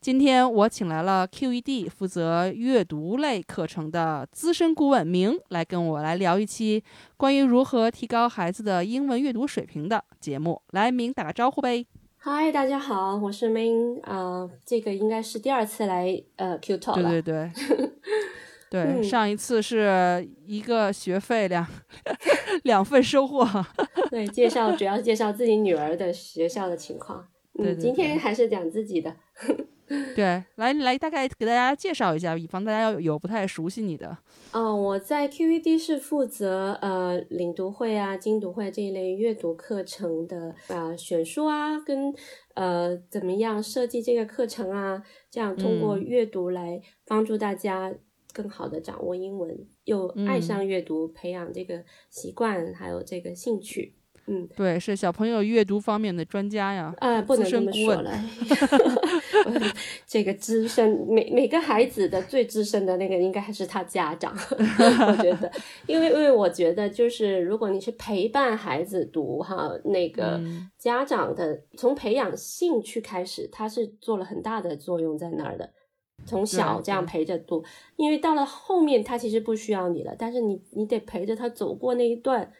今天我请来了 QED 负责阅读类课程的资深顾问明，来跟我来聊一期关于如何提高孩子的英文阅读水平的节目。来，明打个招呼呗。嗨，大家好，我是明啊、这个应该是第二次来呃 Q Talk 了。对对对，对，嗯上一次是一个学费两 两份收获。对介绍主要是介绍自己女儿的学校的情况。嗯，对对今天还是讲自己的。对，来来，大概给大家介绍一下，以防大家有有不太熟悉你的。嗯、我在 QED 是负责呃领读会啊、精读会这一类阅读课程的啊、选书啊，跟呃怎么样设计这个课程啊，这样通过嗯阅读来帮助大家更好的掌握英文，又爱嗯上阅读，培养这个习惯，还有这个兴趣。嗯，对，是小朋友阅读方面的专家呀。啊，不能这么说了。这个资深，每每个孩子的最资深的那个，应该还是他家长。我觉得，因为因为我觉得，就是如果你是陪伴孩子读哈，那个嗯家长的从培养兴趣开始，他是做了很大的作用在那儿的。从小这样陪着读，因为到了后面他其实不需要你了，但是你你得陪着他走过那一段，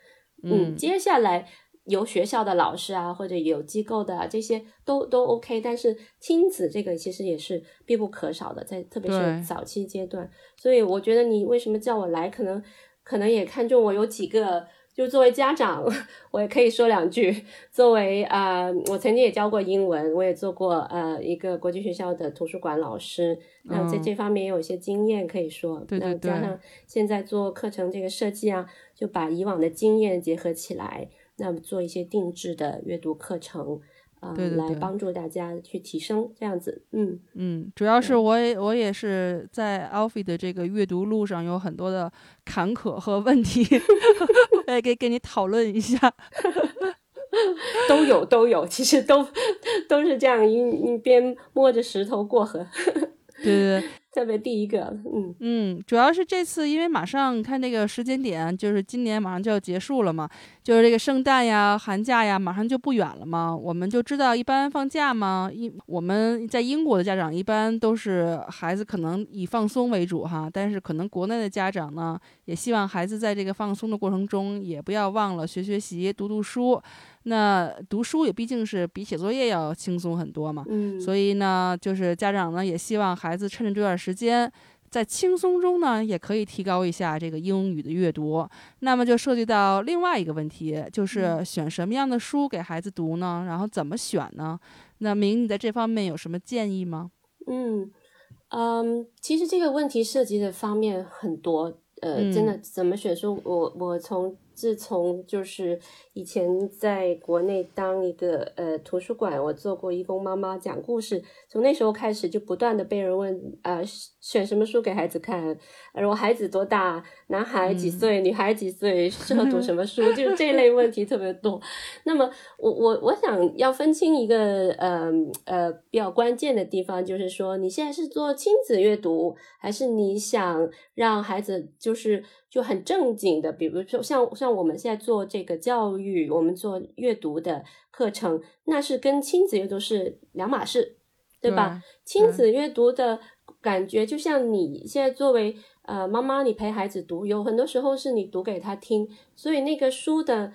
嗯，嗯接下来有学校的老师啊，或者有机构的啊，这些都都 OK，但是亲子这个其实也是必不可少的，在特别是早期阶段，所以我觉得你为什么叫我来，可能可能也看中我有几个。就作为家长，我也可以说两句。作为啊、呃我曾经也教过英文，我也做过呃一个国际学校的图书馆老师，那在嗯这方面也有一些经验可以说。对对对那加上现在做课程这个设计啊，就把以往的经验结合起来，那么做一些定制的阅读课程，啊、来对对对帮助大家去提升这样子。嗯嗯，主要是我也我也是在 Alfie 的这个阅读路上有很多的坎坷和问题，来给跟你讨论一下。都有都有，其实都都是这样一一边摸着石头过河。对对对，特别第一个，嗯嗯，主要是这次因为马上看这个时间点，就是今年马上就要结束了嘛，就是这个圣诞呀、寒假呀，马上就不远了嘛。我们就知道，一般放假嘛，一我们在英国的家长一般都是孩子可能以放松为主哈，但是可能国内的家长呢，也希望孩子在这个放松的过程中，也不要忘了学学习、读读书。那读书也毕竟是比写作业要轻松很多嘛，嗯，所以呢，就是家长呢也希望孩子趁着这段时间，在轻松中呢，也可以提高一下这个英语的阅读。那么就涉及到另外一个问题，就是选什么样的书给孩子读呢？然后怎么选呢？那明，你在这方面有什么建议吗？嗯嗯，其实这个问题涉及的方面很多，呃，嗯真的怎么选书，我我从自从就是以前在国内当一个呃图书馆，我做过义工妈妈讲故事，从那时候开始就不断的被人问，呃，选什么书给孩子看，而我孩子多大，男孩几岁，女孩几岁，适合读 什么书，就是这类问题特别多。那么我我我想要分清一个呃呃比较关键的地方，就是说你现在是做亲子阅读，还是你想让孩子就是就很正经的，比如说像像我们现在做这个教育，我们做阅读的课程，那是跟亲子阅读是两码事，对吧？亲子阅读的感觉，就像你现在作为呃妈妈，你陪孩子读，有很多时候是你读给他听，所以那个书的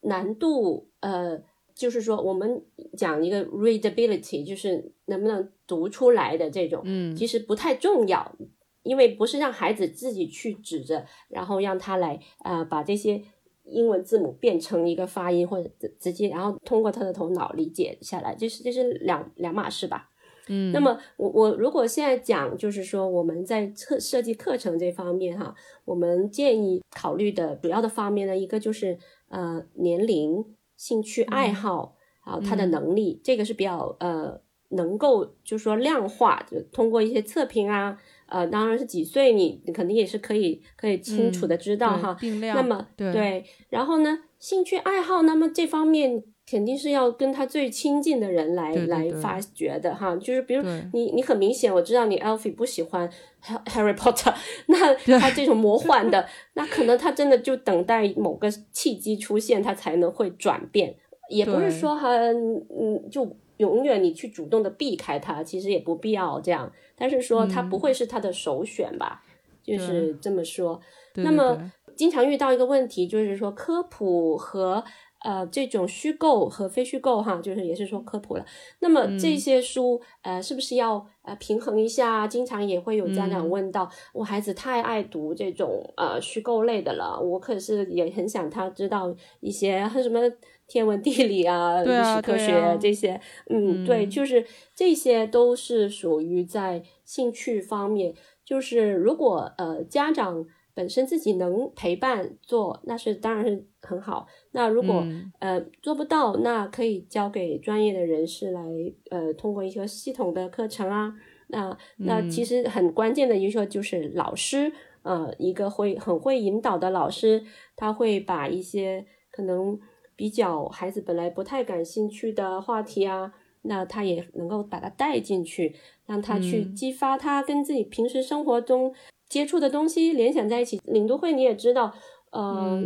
难度，呃，就是说我们讲一个 readability，就是能不能读出来的这种，嗯其实不太重要，因为不是让孩子自己去指着，然后让他来呃把这些。英文字母变成一个发音，或者直直接，然后通过他的头脑理解下来，就是这是两两码事吧？嗯，那么我我如果现在讲，就是说我们在课设计课程这方面哈，我们建议考虑的主要的方面呢，一个就是呃年龄、兴趣爱好，还有他的能力，这个是比较呃能够就是说量化，就通过一些测评啊，呃，当然是几岁你你肯定也是可以可以清楚的知道哈。定量那么对，然后呢，兴趣爱好，那么这方面。肯定是要跟他最亲近的人来来发掘的哈，就是比如你你很明显我知道你 Alfie 不喜欢 Harry Potter，那他这种魔幻的，那可能他真的就等待某个契机出现，他才能会转变。也不是说哈，嗯，就永远你去主动的避开他，其实也不必要这样。但是说他不会是他的首选吧，就是这么说。那么经常遇到一个问题，就是说科普和。呃，这种虚构和非虚构哈，就是也是说科普了。那么这些书，呃，是不是要呃平衡一下？经常也会有家长问到，我孩子太爱读这种呃虚构类的了，我可是也很想他知道一些什么天文地理啊、历史科学这些。嗯，对，就是这些都是属于在兴趣方面。就是如果呃家长。本身自己能陪伴做，那是当然是很好。那如果呃做不到，那可以交给专业的人士来呃通过一个系统的课程啊。那那其实很关键的一个就是老师，呃一个会很会引导的老师，他会把一些可能比较孩子本来不太感兴趣的话题啊，那他也能够把它带进去，让他去激发他跟自己平时生活中。接触的东西联想在一起，领读会你也知道，呃，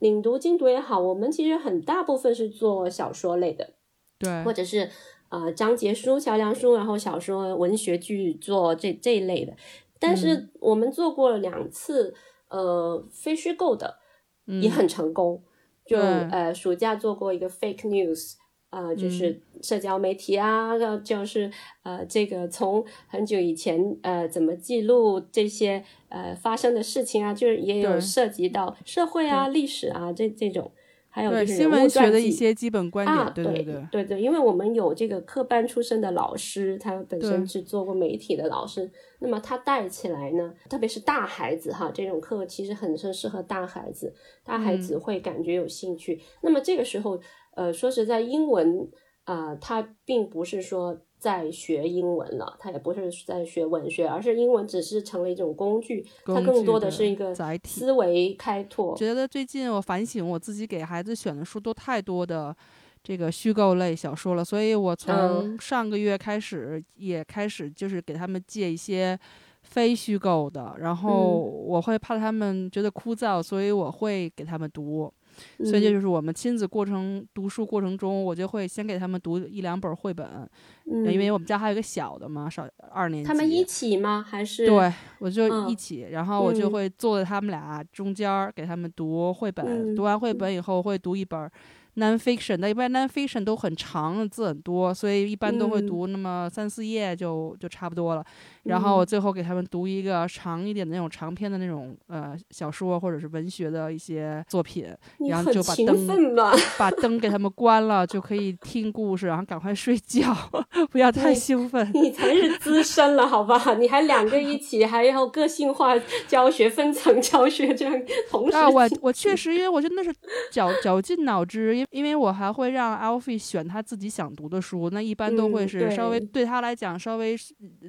领读精读也好，我们其实很大部分是做小说类的，对，或者是呃章节书、桥梁书，然后小说、文学剧做这这一类的。但是我们做过了两次，呃，非虚构的也很成功，就呃暑假做过一个 fake news。啊，就是社交媒体啊，就是呃，这个从很久以前呃，怎么记录这些呃发生的事情啊，就是也有涉及到社会啊、历史啊这这种，还有就是新闻学的一。些基本观点，对对对对对，因为我们有这个科班出身的老师，他本身是做过媒体的老师，那么他带起来呢，特别是大孩子哈，这种课其实很是适合大孩子，大孩子会感觉有兴趣，那么这个时候。呃，说实在，英文啊，它并不是说在学英文了，它也不是在学文学，而是英文只是成了一种工具，它更多的是一个载体思维开拓。觉得最近我反省我自己给孩子选的书都太多的这个虚构类小说了，所以我从上个月开始也开始就是给他们借一些非虚构的，然后我会怕他们觉得枯燥，所以我会给他们读。所以这就是我们亲子过程读书过程中，我就会先给他们读一两本绘本，因为我们家还有一个小的嘛，少二年级。他们一起吗？还是？对，我就一起，然后我就会坐在他们俩中间给他们读绘本。读完绘本以后，会读一本。nonfiction，那一般 nonfiction 都很长，字很多，所以一般都会读那么三四页就就差不多了。然后我最后给他们读一个长一点的那种长篇的那种呃小说或者是文学的一些作品，然后就把灯把灯给他们关了，就可以听故事，然后赶快睡觉，不要太兴奋。你才是资深了，好吧？你还两个一 起，还要个性化教学、分层教学这样同时。啊，我我确实，因为我真的是绞绞尽脑汁。因因为我还会让 Alfie 选他自己想读的书，那一般都会是稍微对他来讲稍微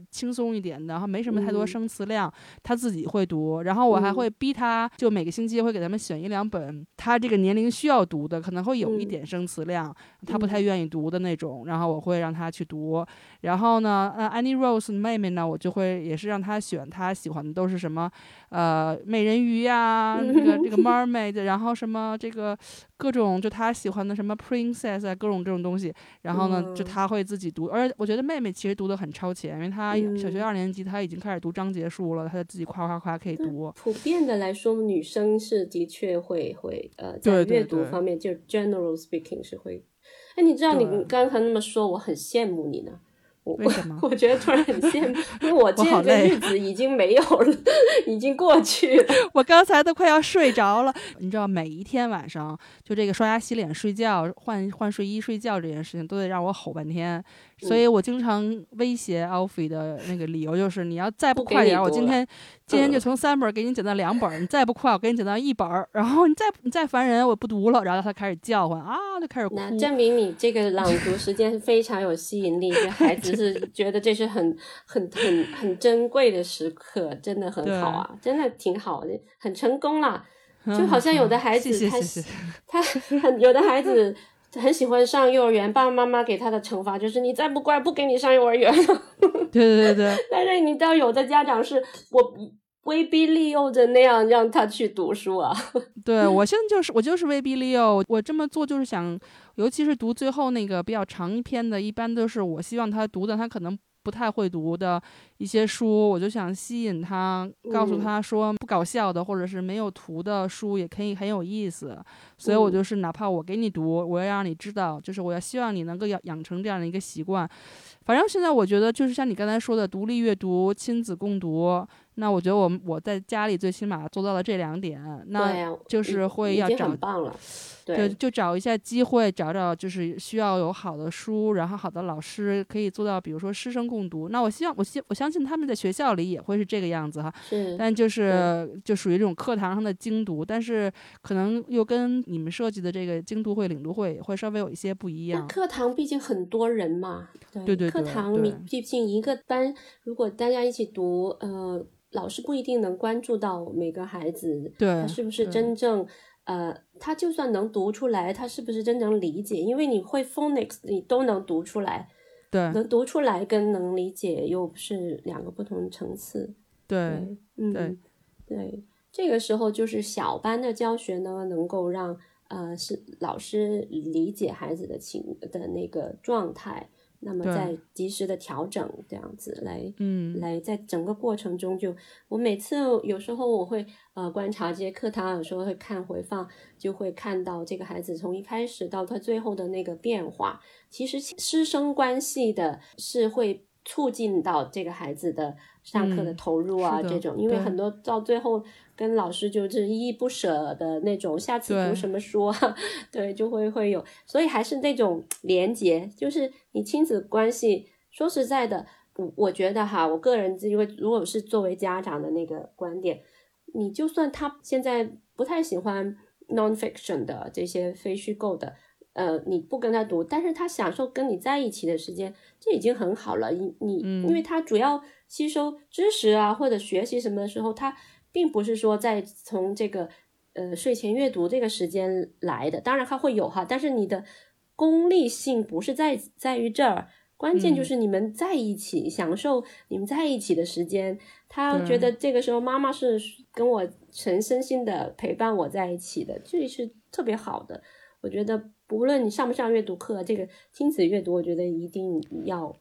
轻松一点的，然后没什么太多生词量，他自己会读。然后我还会逼他，就每个星期会给他们选一两本他这个年龄需要读的，可能会有一点生词量，他不太愿意读的那种。然后我会让他去读。然后呢，呃，Annie Rose 妹妹呢，我就会也是让她选她喜欢的都是什么，呃，美人鱼呀，那个这个 Mermaid，然后什么这个各种就她。喜欢的什么 princess 啊，各种这种东西，然后呢，就她会自己读，而且我觉得妹妹其实读的很超前，因为她小学二年级，她已经开始读章节书了，她就自己夸夸夸可以读。普遍的来说，女生是的确会会呃，在阅读方面，就 general speaking 是会。哎，你知道你刚才那么说，我很羡慕你呢。为什么？我觉得突然很羡慕，因为我 这个日子已经没有了，已经过去了。我刚才都快要睡着了。你知道，每一天晚上就这个刷牙、洗脸、睡觉、换换睡衣、睡觉这件事情，都得让我吼半天。所以我经常威胁 Alfie 的那个理由就是：你要再不快点，我今天今天就从三本给你减到两本，你再不快，我给你减到一本然后你再你再烦人，我不读了，然后他开始叫唤啊，就开始哭。那证明你这个朗读时间非常有吸引力，这孩子是觉得这是很很很很珍贵的时刻，真的很好啊，真的挺好的，很成功了。就好像有的孩子他他很有的孩子。很喜欢上幼儿园，爸爸妈妈给他的惩罚就是你再不乖，不给你上幼儿园了。对对对对。但是你知道有的家长是我威逼利诱着那样让他去读书啊。对我现在就是我就是威逼利诱，我这么做就是想，尤其是读最后那个比较长一篇的，一般都是我希望他读的，他可能。不太会读的一些书，我就想吸引他，告诉他说不搞笑的或者是没有图的书也可以很有意思。所以我就是哪怕我给你读，我要让你知道，就是我要希望你能够养养成这样的一个习惯。反正现在我觉得就是像你刚才说的，独立阅读、亲子共读。那我觉得我们我在家里最起码做到了这两点，那就是会要找，对，就找一下机会，找找就是需要有好的书，然后好的老师可以做到，比如说师生共读。那我希望我希我相信他们在学校里也会是这个样子哈，是，但就是就属于这种课堂上的精读，但是可能又跟你们设计的这个精读会、领读会会稍微有一些不一样。课堂毕竟很多人嘛，对对对，课堂你毕竟一个班，如果大家一起读，呃。老师不一定能关注到每个孩子，他是不是真正，呃，他就算能读出来，他是不是真能理解？因为你会 phonics，你都能读出来，对，能读出来跟能理解又是两个不同层次，对，嗯，对，对，这个时候就是小班的教学呢，能够让呃是老师理解孩子的情的那个状态。那么再及时的调整，这样子来，嗯，来在整个过程中，就我每次有时候我会呃观察这些课堂，有时候会看回放，就会看到这个孩子从一开始到他最后的那个变化。其实师生关系的是会促进到这个孩子的上课的投入啊，这种，因为很多到最后。跟老师就是依依不舍的那种，下次读什么书啊？对，就会会有，所以还是那种连结，就是你亲子关系。说实在的，我我觉得哈，我个人因为如果是作为家长的那个观点，你就算他现在不太喜欢 nonfiction 的这些非虚构的，呃，你不跟他读，但是他享受跟你在一起的时间，这已经很好了。你你，因为他主要吸收知识啊或者学习什么的时候，他。并不是说在从这个呃睡前阅读这个时间来的，当然它会有哈，但是你的功利性不是在在于这儿，关键就是你们在一起享受你们在一起的时间，他觉得这个时候妈妈是跟我全身心的陪伴我在一起的，这是特别好的。我觉得不论你上不上阅读课，这个亲子阅读，我觉得一定要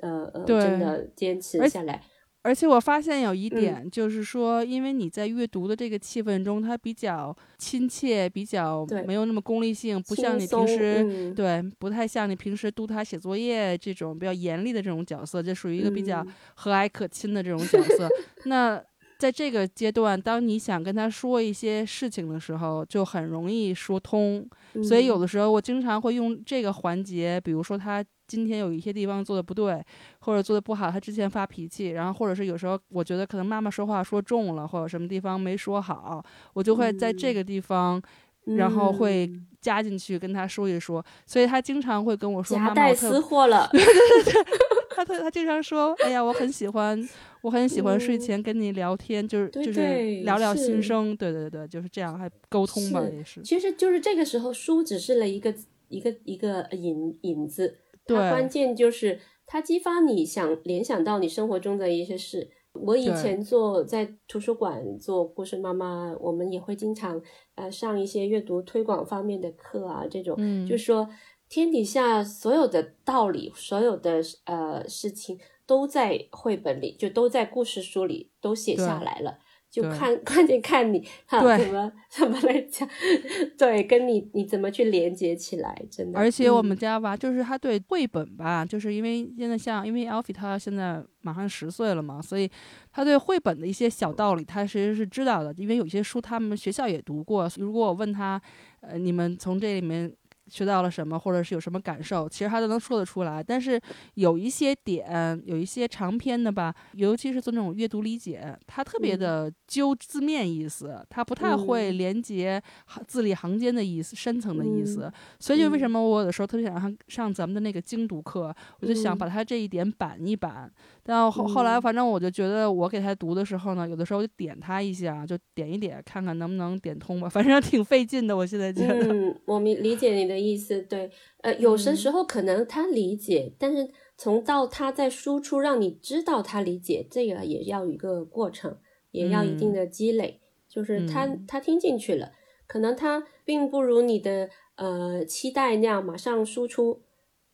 呃呃真的坚持下来。而且我发现有一点，就是说，因为你在阅读的这个气氛中，它比较亲切，比较没有那么功利性，不像你平时对，不太像你平时督他写作业这种比较严厉的这种角色，就属于一个比较和蔼可亲的这种角色。那在这个阶段，当你想跟他说一些事情的时候，就很容易说通。所以有的时候，我经常会用这个环节，比如说他。今天有一些地方做的不对，或者做的不好，他之前发脾气，然后或者是有时候我觉得可能妈妈说话说重了，或者什么地方没说好，我就会在这个地方，然后会加进去跟他说一说，所以他经常会跟我说：“夹带私货了。”他他他经常说：“哎呀，我很喜欢，我很喜欢睡前跟你聊天，就是就是聊聊心声。”对对对，就是这样，还沟通吧也是。其实就是这个时候，书只是了一个一个一个引引子。对关键就是它激发你想联想到你生活中的一些事。我以前做在图书馆做故事妈妈，我们也会经常呃上一些阅读推广方面的课啊，这种，嗯，就说天底下所有的道理，所有的呃事情都在绘本里，就都在故事书里都写下来了。就看 关键看你他怎么怎么来讲，对，跟你你怎么去连接起来，真的。而且我们家吧，就是他对绘本吧，就是因为现在像因为 Alfie 他现在马上十岁了嘛，所以他对绘本的一些小道理，他其实是知道的。因为有些书他们学校也读过，如果我问他，呃，你们从这里面学到了什么，或者是有什么感受，其实他都能说得出来。但是有一些点，有一些长篇的吧，尤其是做那种阅读理解，他特别的揪字面意思，他不太会连接字里行间的意思、深层的意思。所以就为什么我有的时候特别想上上咱们的那个精读课，我就想把他这一点板一板。但后后来，反正我就觉得我给他读的时候呢，有的时候就点他一下，就点一点，看看能不能点通吧。反正挺费劲的，我现在觉得。嗯，我明理解你的意思。对，呃，有些时候可能他理解，但是从到他在输出，让你知道他理解，这个也要一个过程，也要一定的积累。就是他他听进去了，可能他并不如你的呃期待那样马上输出。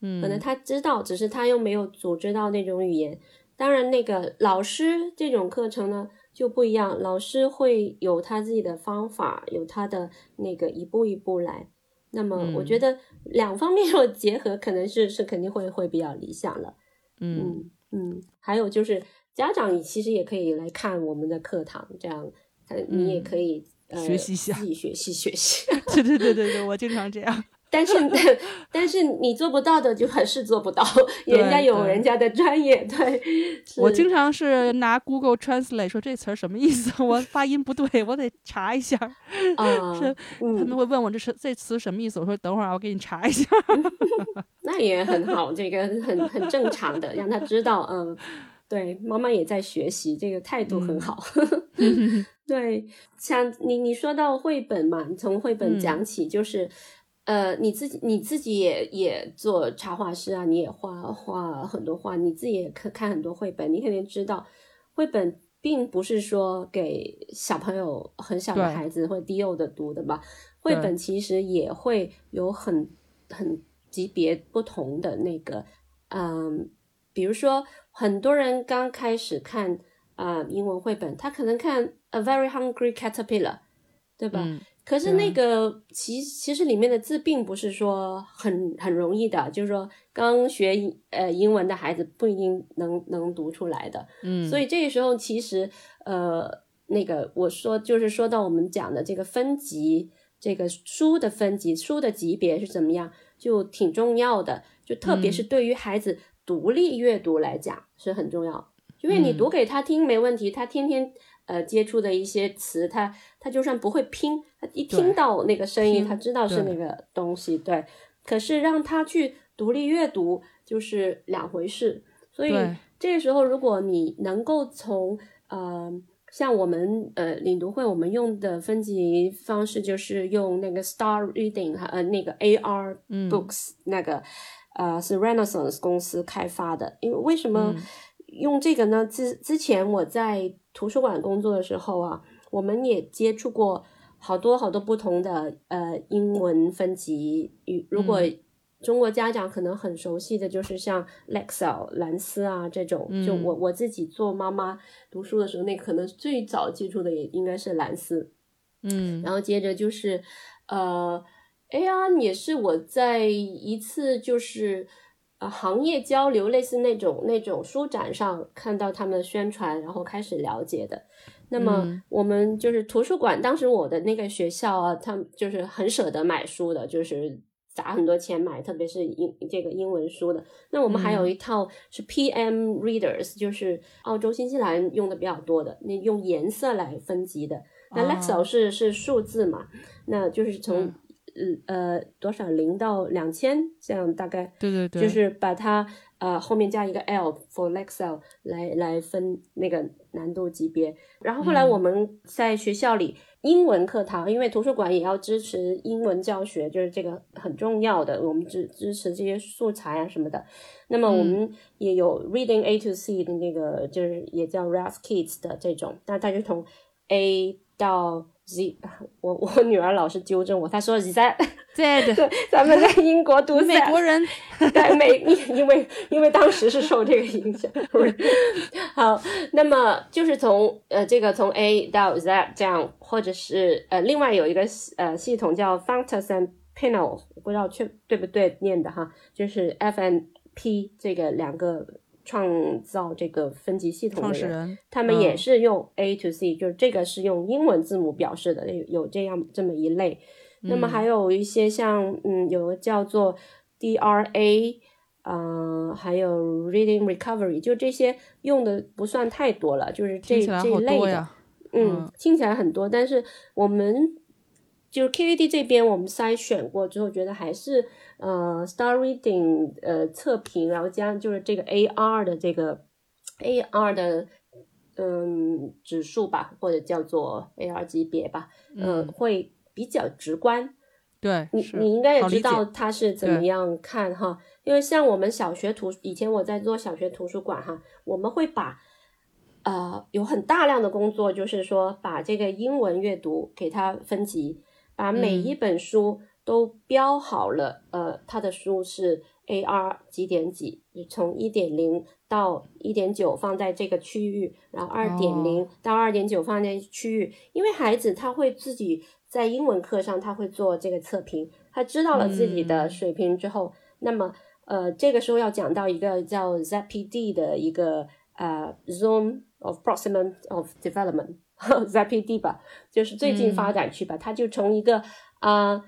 嗯，可能他知道，只是他又没有组织到那种语言。当然，那个老师这种课程呢就不一样，老师会有他自己的方法，有他的那个一步一步来。那么，我觉得两方面若 结合，可能是是肯定会会比较理想了。嗯嗯，还有就是家长其实也可以来看我们的课堂，这样你也可以呃学习一下，自己学习学习。对对对对对，我经常这样。但是，但是你做不到的就还是做不到，人家有人家的专业。对，我经常是拿 Google Translate 说这词儿什么意思，我发音不对，我得查一下。啊，是他们会问我这是这词什么意思，我说等会儿我给你查一下。那也很好，这个很很正常的，让他知道，嗯，对，妈妈也在学习，这个态度很好。对，像你你说到绘本嘛，你从绘本讲起，就是。呃，你自己你自己也也做插画师啊，你也画画很多画，你自己也看看很多绘本，你肯定知道，绘本并不是说给小朋友很小的孩子或低幼的读的吧？绘本其实也会有很很级别不同的那个，嗯，比如说很多人刚开始看啊英文绘本，他可能看 A Very Hungry Caterpillar，对吧？可是那个其其实里面的字并不是说很很容易的，就是说刚学呃英文的孩子不一定能能读出来的。嗯，所以这个时候其实呃那个我说就是说到我们讲的这个分级，这个书的分级，书的级别是怎么样，就挺重要的。就特别是对于孩子独立阅读来讲是很重要，因为你读给他听没问题，他天天。呃，接触的一些词，他他就算不会拼，他一听到那个声音，他知道是那个东西，对。可是让他去独立阅读就是两回事，所以这个时候，如果你能够从呃，像我们呃领读会，我们用的分级方式就是用那个 Star Reading，呃，那个 AR Books，那个呃是 Renaissance 公司开发的，因为为什么？用这个呢？之之前我在图书馆工作的时候啊，我们也接触过好多好多不同的呃英文分级。如果中国家长可能很熟悉的就是像 Lexile 蓝思啊这种，就我我自己做妈妈读书的时候，那可能最早接触的也应该是蓝思。嗯，然后接着就是呃 AR 也是我在一次就是。行业交流类似那种那种书展上看到他们的宣传，然后开始了解的。那么我们就是图书馆，当时我的那个学校啊，他们就是很舍得买书的，就是砸很多钱买，特别是英这个英文书的。那我们还有一套是 PM Readers，就是澳洲、新西兰用的比较多的，那用颜色来分级的。那 Lexile 是是数字嘛，那就是从。呃呃，多少零到两千这样大概，对对对，就是把它呃后面加一个 L for Lexile 来来分那个难度级别。然后后来我们在学校里英文课堂，因为图书馆也要支持英文教学，就是这个很重要的，我们支支持这些素材啊什么的。那么我们也有 Reading A to C 的那个，就是也叫 r a s Kids 的这种，那它就从 A 到。Z，我 我女儿老是纠正我，她说 Z，对 对，咱们在英国读美国人，对美，因为因为当时是受这个影响。好，那么就是从呃这个从 A 到 Z 这样，或者是呃另外有一个呃系统叫 Fountas and Panel，不知道确对不对念的哈，就是 F N P 这个两个。创造这个分级系统的人，他们也是用 A to C，就是这个是用英文字母表示的，有有这样这么一类。那么还有一些像嗯，有个叫做 DRA，嗯，还有 Reading Recovery，就这些用的不算太多了，就是这这一类的。嗯，听起来很多，但是我们就是 KVD 这边我们筛选过之后，觉得还是呃 Star Reading 呃测评，然后加上就是这个 AR 的这个 AR 的嗯指数吧，或者叫做 AR 级别吧，嗯，会比较直观。对，你你应该也知道它是怎么样看哈，因为像我们小学图，以前我在做小学图书馆哈，我们会把。呃，有很大量的工作，就是说把这个英文阅读给它分级，把每一本书都标好了。呃，他的书是 AR 几点几，从一点零到一点九放在这个区域，然后二点零到二点九放在区域。因为孩子他会自己在英文课上他会做这个测评，他知道了自己的水平之后，那么呃，这个时候要讲到一个叫 ZPD 的一个呃 Zone。of proximate of development，ZPD 吧，就是最近发展区吧。它就从一个啊，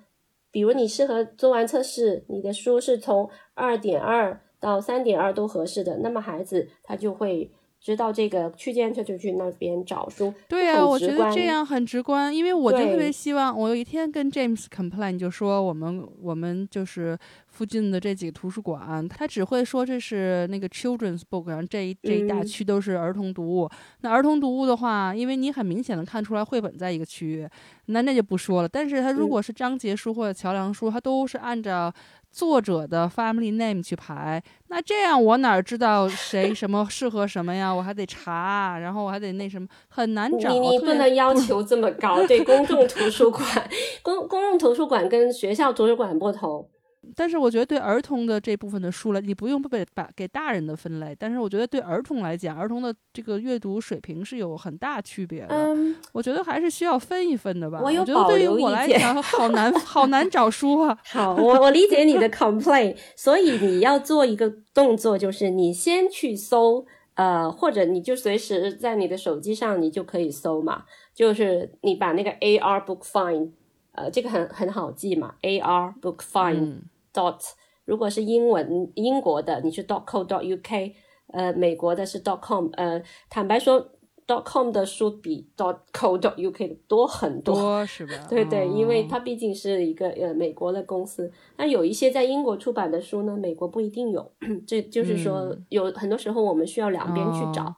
比如你适合做完测试，你的书是从二点二到三点二都合适的，那么孩子他就会。知道这个区间，他就去那边找书。对啊，我觉得这样很直观，因为我就特别希望，我有一天跟 James complain，就说我们我们就是附近的这几个图书馆，他只会说这是那个 children's book，然后这一这一大区都是儿童读物。那儿童读物的话，因为你很明显的看出来绘本在一个区域，那那就不说了。但是他如果是章节书或者桥梁书，他都是按照。作者的 family name 去排，那这样我哪知道谁什么适合什么呀？我还得查，然后我还得那什么，很难找。你你不能要求这么高，对公众图书馆，公公共图书馆跟学校图书馆不同。但是我觉得对儿童的这部分的书了，你不用被把给大人的分类。但是我觉得对儿童来讲，儿童的这个阅读水平是有很大区别的。嗯，我觉得还是需要分一分的吧。我有保留意见。好难，好难找书啊。好，我我理解你的 complaint。所以你要做一个动作，就是你先去搜，呃，或者你就随时在你的手机上，你就可以搜嘛。就是你把那个 AR Book Find，呃，这个很很好记嘛，AR Book Find。Dot 如果是英文英国的，你是 dot co dot uk，呃，美国的是 dot com，呃，坦白说，dot com 的书比 dot co dot uk 的多很多，是吧？对对，因为它毕竟是一个呃美国的公司。那有一些在英国出版的书呢，美国不一定有，这就是说有很多时候我们需要两边去找。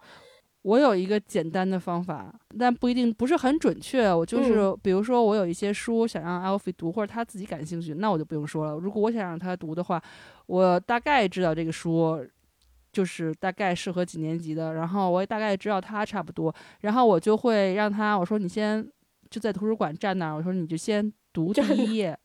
我有一个简单的方法，但不一定不是很准确。我就是，比如说，我有一些书想让 Alfie 读，或者他自己感兴趣，那我就不用说了。如果我想让他读的话，我大概知道这个书就是大概适合几年级的，然后我也大概知道他差不多，然后我就会让他，我说你先就在图书馆站那儿，我说你就先。读第一页，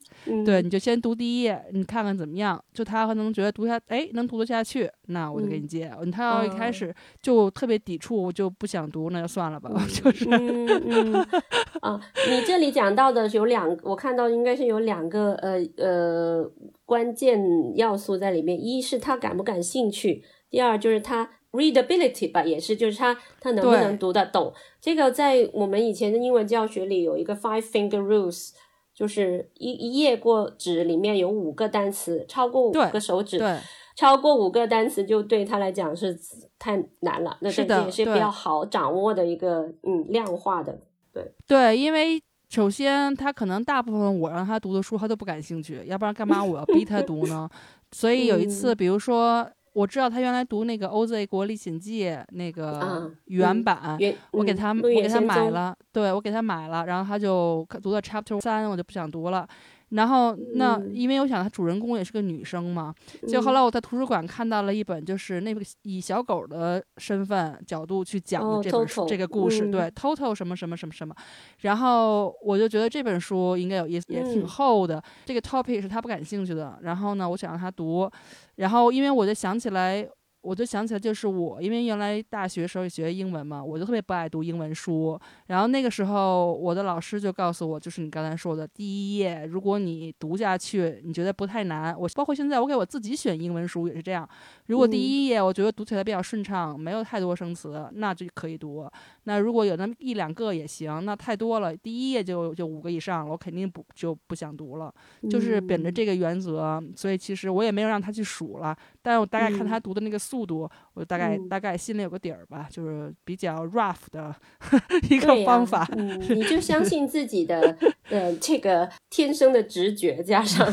对，你就先读第一页，你看看怎么样？就他可能觉得读下，哎，能读得下去，那我就给你接。他要一开始就特别抵触，就不想读，那就算了吧。就是，嗯嗯 啊，你这里讲到的有两，我看到应该是有两个呃呃关键要素在里面，一是他感不感兴趣，第二就是他 readability 吧，也是就是他他能不能读得懂。这个在我们以前的英文教学里有一个 five finger rules。就是一一页过纸里面有五个单词，超过五个手指，超过五个单词就对他来讲是太难了。那这也是比较好掌握的一个嗯量化的，对对，因为首先他可能大部分我让他读的书他都不感兴趣，要不然干嘛我要逼他读呢？所以有一次，比如说。我知道他原来读那个《OZ 国历险记》那个原版，我给他我给他买了，对我给他买了，然后他就读到 Chapter 三，我就不想读了。然后那因为我想，他主人公也是个女生嘛，就后来我在图书馆看到了一本，就是那个以小狗的身份角度去讲的这本书，这个故事，对，Total 什么什么什么什么，然后我就觉得这本书应该有意思，也挺厚的。这个 topic 是他不感兴趣的，然后呢，我想让他读，然后因为我就想起来。我就想起来，就是我，因为原来大学时候学英文嘛，我就特别不爱读英文书。然后那个时候，我的老师就告诉我，就是你刚才说的第一页，如果你读下去，你觉得不太难。我包括现在，我给我自己选英文书也是这样。如果第一页我觉得读起来比较顺畅，没有太多生词，那就可以读。那如果有那么一两个也行，那太多了，第一页就就五个以上了，我肯定不就不想读了。就是本着这个原则，所以其实我也没有让他去数了，但我大概看他读的那个速度，我大概大概心里有个底儿吧，就是比较 rough 的 一个方法。你就相信自己的呃这个天生的直觉，加上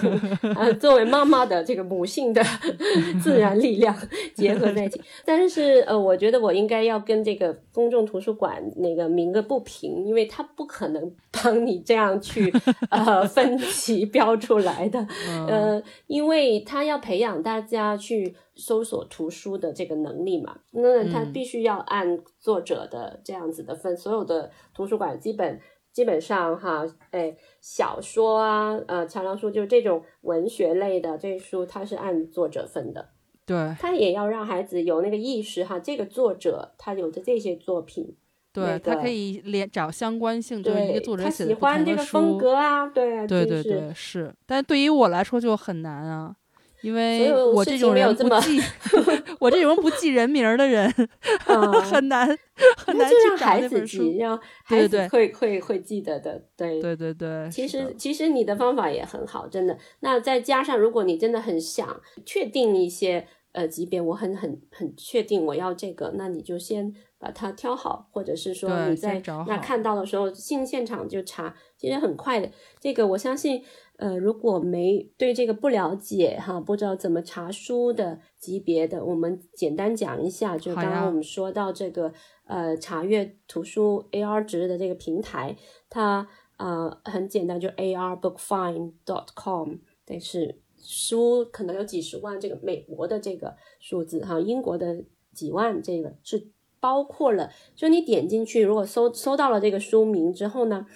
呃作为妈妈的这个母性的 自然力量 结合在一起。但是呃，我觉得我应该要跟这个公众图书。馆那个鸣个不平，因为他不可能帮你这样去呃分级标出来的，呃，因为他要培养大家去搜索图书的这个能力嘛，那他必须要按作者的这样子的分，所有的图书馆基本基本上哈，哎，小说啊，呃，桥梁书就这种文学类的这书，它是按作者分的，对，他也要让孩子有那个意识哈，这个作者他有的这些作品。对他可以连找相关性，就是一个作者写的喜欢这个风格啊，对对对对是。但对于我来说就很难啊，因为 我这种人不记，我这种不记人名的人 很难 很难去找那本书。让孩子会会会记得的，对对对对。其实其实你的方法也很好，真的。那再加上如果你真的很想确定一些呃级别，我很很很确定我要这个，那你就先。把它挑好，或者是说你在那看到的时候，进现场就查，其实很快的。这个我相信，呃，如果没对这个不了解哈，不知道怎么查书的级别的，我们简单讲一下。就刚刚我们说到这个呃查阅图书 AR 值的这个平台，它呃很简单，就 ARBookfind.com，但是书可能有几十万，这个美国的这个数字哈，英国的几万，这个是。包括了，就你点进去，如果搜搜到了这个书名之后呢，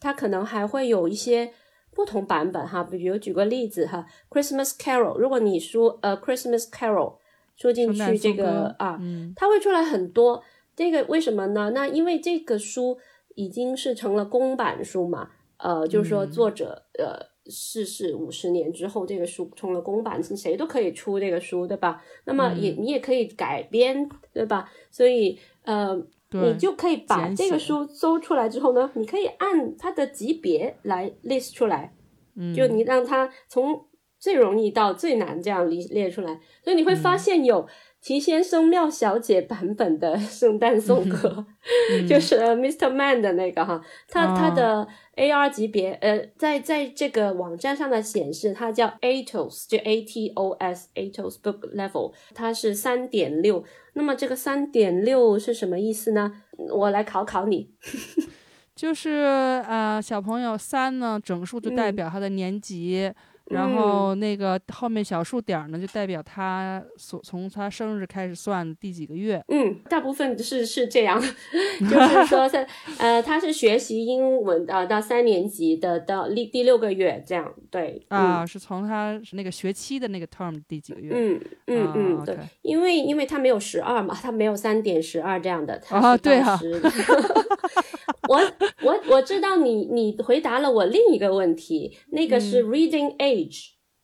它可能还会有一些不同版本哈。比如举个例子哈，Christmas Carol，如果你输呃 Christmas Carol 输进去这个啊，它会出来很多。这个为什么呢？那因为这个书已经是成了公版书嘛，呃，就是说作者呃。逝世五十年之后，这个书成了公版，谁都可以出这个书，对吧？那么也你也可以改编，对吧？所以呃，你就可以把这个书搜出来之后呢，你可以按它的级别来 list 出来，就你让它从最容易到最难这样列列出来，所以你会发现有。齐先生、妙小姐版本的圣诞颂歌，就是 Mr. Man 的那个哈，它它的 AR 级别，呃，在在这个网站上的显示，它叫 Atos，就 A T O S Atos Book Level，它是三点六。那么这个三点六是什么意思呢？我来考考你，就是呃，小朋友三呢，整数就代表他的年级。然后那个后面小数点呢，就代表他所从他生日开始算第几个月。嗯，大部分是是这样，就是说在呃，他是学习英文的到三年级的到第第六个月这样。对啊，是从他是那个学期的那个 term 第几个月。嗯嗯嗯，对，因为因为他没有十二嘛，他没有三点十二这样的。啊，对啊。我我我知道你你回答了我另一个问题，那个是 reading age，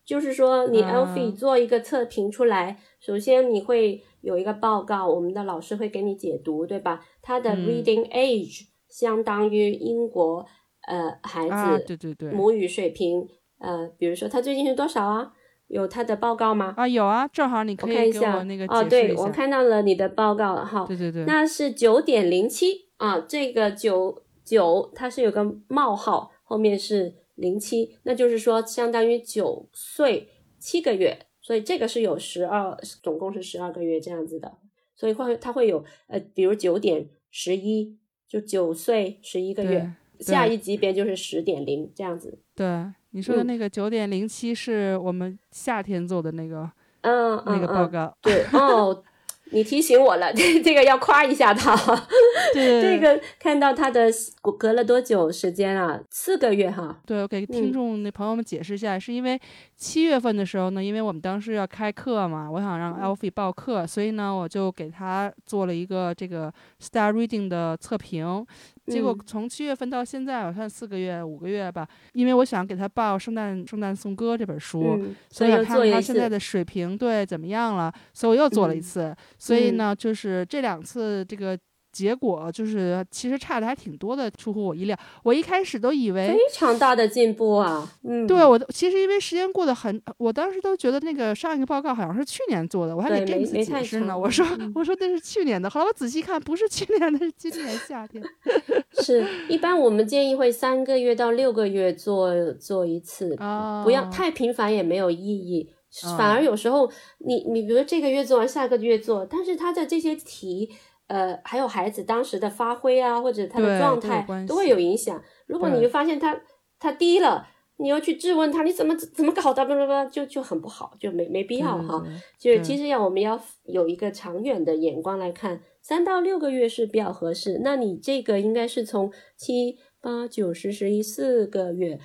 就是说你 Alfie 做一个测评出来，首先你会有一个报告，我们的老师会给你解读，对吧？他的 reading age 相当于英国呃孩子对对对母语水平，呃，比如说他最近是多少啊？有他的报告吗？啊，有啊，正好你可以看一下那个哦，对我看到了你的报告了哈，对对对，那是九点零七。啊，这个九九它是有个冒号，后面是零七，那就是说相当于九岁七个月，所以这个是有十二，总共是十二个月这样子的，所以会它会有呃，比如九点十一，就九岁十一个月，下一级别就是十点零这样子。对，你说的那个九点零七是我们夏天做的那个，嗯，那个报告。对，哦。你提醒我了，这 这个要夸一下他。对这个看到他的隔了多久时间啊？四个月哈。对，我给听众那朋友们解释一下，是因为七月份的时候呢，因为我们当时要开课嘛，我想让 Alfie 报课，所以呢，我就给他做了一个这个 Star Reading 的测评。结果从七月份到现在，我看四个月、五个月吧，因为我想给他报《圣诞圣诞颂歌》这本书，所以看他现在的水平对怎么样了，所以我又做了一次。所以呢，就是这两次这个。结果就是其实差的还挺多的，出乎我意料。我一开始都以为非常大的进步啊，嗯，对我其实因为时间过得很，我当时都觉得那个上一个报告好像是去年做的，我还给 James 解释呢。我说我说那是去年的，后来我仔细看不是去年的，是今年夏天。是一般我们建议会三个月到六个月做做一次，不要太频繁也没有意义，反而有时候你你比如这个月做完，下个月做，但是他的这些题。呃，还有孩子当时的发挥啊，或者他的状态都会有影响。如果你发现他他低了，你要去质问他，你怎么怎么搞的？不不不，就就很不好，就没没必要哈。就其实要我们要有一个长远的眼光来看，三到六个月是比较合适。那你这个应该是从七八九十十一四个月，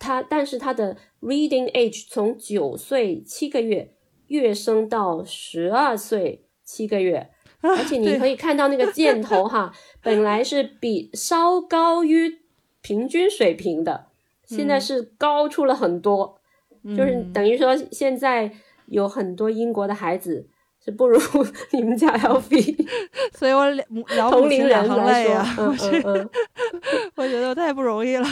他但是他的 reading age 从九岁七个月跃升到十二岁七个月。而且你可以看到那个箭头哈，本来是比稍高于平均水平的，现在是高出了很多，就是等于说现在有很多英国的孩子是不如 你们家 L V，所以我聊同龄人来说，嗯嗯嗯，我觉得我太不容易了。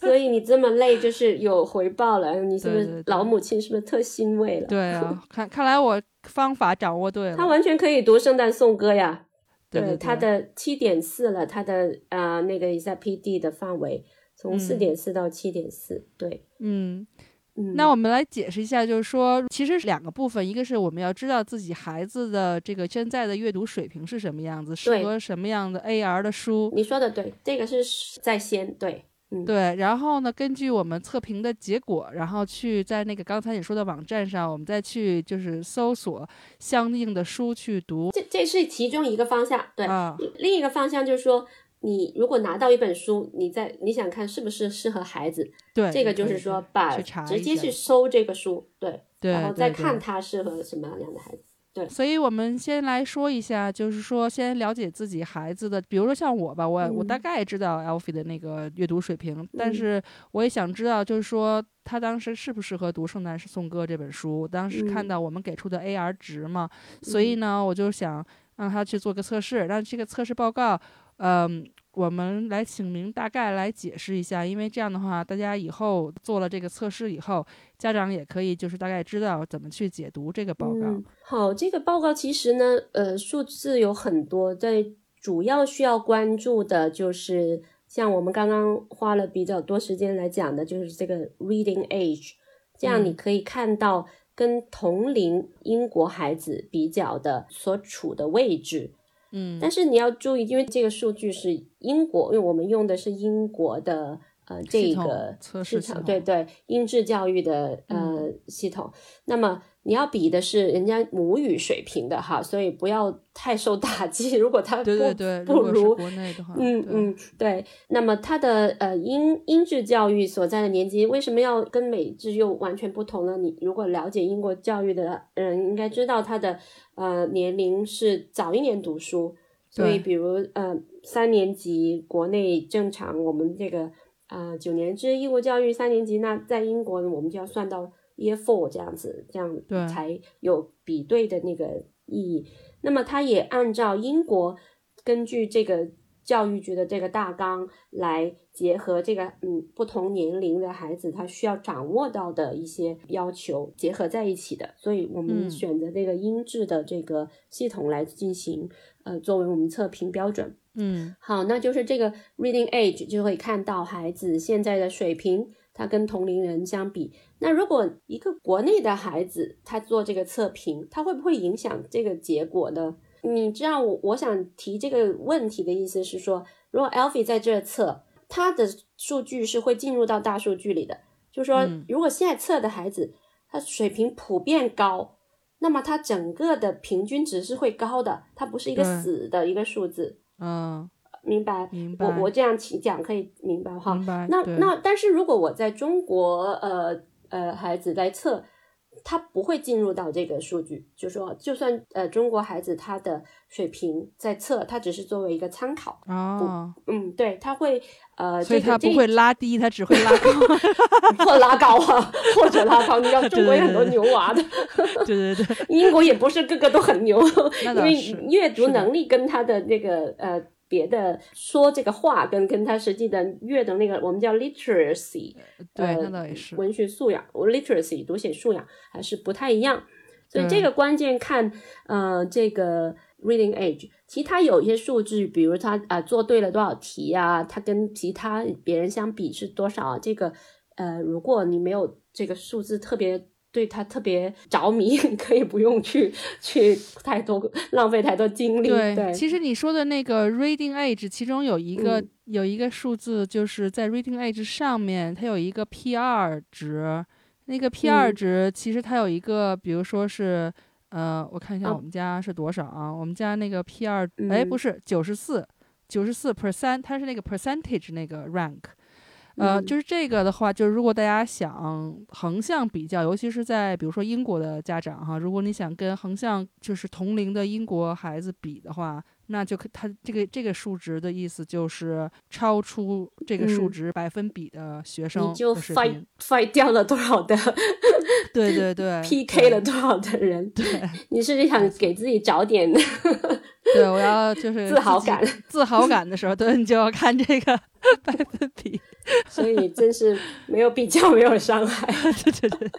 所以你这么累就是有回报了，你是不是老母亲是不是特欣慰了？对啊，看看来我。方法掌握对了，他完全可以读圣诞颂歌呀。对，他的七点四了，他的啊那个一下 P D 的范围从四点四到七点四。对，嗯嗯。那我们来解释一下，就是说，其实是两个部分，一个是我们要知道自己孩子的这个现在的阅读水平是什么样子，适合什么样的 A R 的书。你说的对，这个是在先对。对，然后呢，根据我们测评的结果，然后去在那个刚才你说的网站上，我们再去就是搜索相应的书去读。这这是其中一个方向，对。另一个方向就是说，你如果拿到一本书，你在你想看是不是适合孩子，对，这个就是说把直接去搜这个书，对，对然后再看它适合什么样的孩子。对，所以我们先来说一下，就是说先了解自己孩子的，比如说像我吧，我我大概知道 Alfie 的那个阅读水平，但是我也想知道，就是说他当时适不适合读《圣诞颂歌》这本书。当时看到我们给出的 AR 值嘛，所以呢，我就想让他去做个测试，让这个测试报告，嗯。我们来请您大概来解释一下，因为这样的话，大家以后做了这个测试以后，家长也可以就是大概知道怎么去解读这个报告。好，这个报告其实呢，呃，数字有很多，在主要需要关注的就是像我们刚刚花了比较多时间来讲的，就是这个 reading age，这样你可以看到跟同龄英国孩子比较的所处的位置。嗯，但是你要注意，因为这个数据是英国，因为我们用的是英国的呃这个市场，对对，英制教育的呃系统，那么。你要比的是人家母语水平的哈，所以不要太受打击。如果他不对不如国内的话，嗯嗯对。那么他的呃英英制教育所在的年级为什么要跟美制又完全不同呢？你如果了解英国教育的人应该知道，他的呃年龄是早一年读书，所以比如呃三年级国内正常我们这个啊九年制义务教育三年级，那在英国呢我们就要算到。Year four 这样子，这样才有比对的那个意义。那么，它也按照英国根据这个教育局的这个大纲来结合这个嗯不同年龄的孩子他需要掌握到的一些要求结合在一起的。所以我们选择这个英制的这个系统来进行呃作为我们测评标准。嗯，好，那就是这个 reading age 就会看到孩子现在的水平。他跟同龄人相比，那如果一个国内的孩子他做这个测评，他会不会影响这个结果呢？你知道我我想提这个问题的意思是说，如果 Alfie 在这测，他的数据是会进入到大数据里的，就是说，如果现在测的孩子他水平普遍高，那么他整个的平均值是会高的，它不是一个死的一个数字，嗯，明白？明白。我我这样讲可以明白哈。明白。那那但是如果我在中国呃呃孩子来测，他不会进入到这个数据，就说就算呃中国孩子他的水平在测，他只是作为一个参考。哦，嗯，对，他会呃，所以他不会拉低，他只会拉高。或拉高啊，或者拉高。你知道 中国有很多牛娃的，对对对，英国也不是个个都很牛，因为阅读能力跟他的那个呃别的说这个话跟跟他实际的阅读那个我们叫 literacy，对，呃那倒也是。文学素养，literacy 读写素养还是不太一样，所以这个关键看呃这个 reading age，其他有一些数据，比如他啊、做对了多少题啊，他跟其他别人相比是多少啊，这个呃如果你没有这个数字特别。对他特别着迷，你 可以不用去去太多浪费太多精力。对，其实你说的那个 reading age，其中有一个、嗯有一个数字，就是在 reading age 上面，它有一个 PR 值。那个 PR 嗯值其实它有一个，比如说是，呃，我看一下哦我们家是多少啊？我们家那个 PR，哎，嗯不是九十四，九十四 percent，它是那个 percentage 那个 rank。呃，嗯就是这个的话，就是如果大家想横向比较，尤其是在比如说英国的家长哈，如果你想跟横向就是同龄的英国孩子比的话，那就可他这个这个数值的意思就是超出这个数嗯值百分比的学生你就 fight。fight 掉了多少的 对对对 PK 了多少的人？对你是想给自己找点对，我要就是自豪感，自豪感的时候，对你就要看这个百分比。所以真是没有比较，没有伤害。对对对。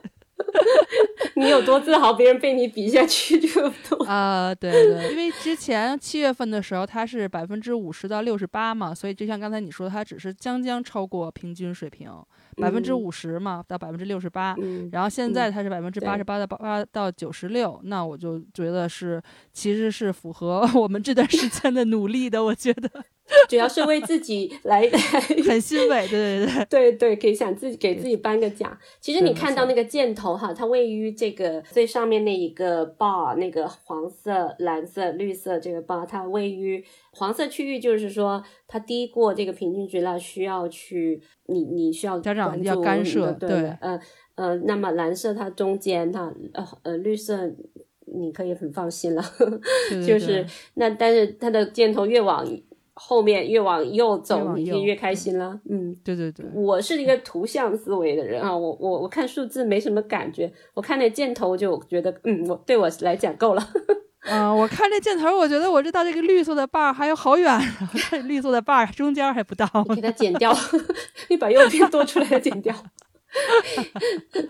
你有多自豪，别人被你比下去就多。啊、对对，因为之前七月份的时候，它是百分之五十到六十八嘛，所以就像刚才你说的，它只是将将超过平均水平，百分之五十嘛到百分之六十八。嗯，然后现在它是百分之八十对八到八到九十六，那我就觉得是其实是符合我们这段时间的努力的，我觉得主要是为自己来来。很欣慰。对对对，对对，可以想自己给自己颁个奖。其实你看到那个箭头哈，它位于这个最上面那一个 bar，那个黄色、蓝色、绿色这个 bar，它位于黄色区域，就是说它低过这个平均值了，需要去你你需要家长要干涉对呃呃，那么蓝色它中间它呃呃绿色。你可以很放心了，就是那，但是它的箭头越往后面越往右走，你就越开心了。嗯，对对对，我是一个图像思维的人啊，我我我看数字没什么感觉，我看那箭头就觉得，嗯，我对我来讲够了。嗯、我看这箭头，我觉得我这到这个绿色的 bar 还有好远，我看绿色的 bar 中间还不到。你给它剪掉，你把右边多出来的剪掉，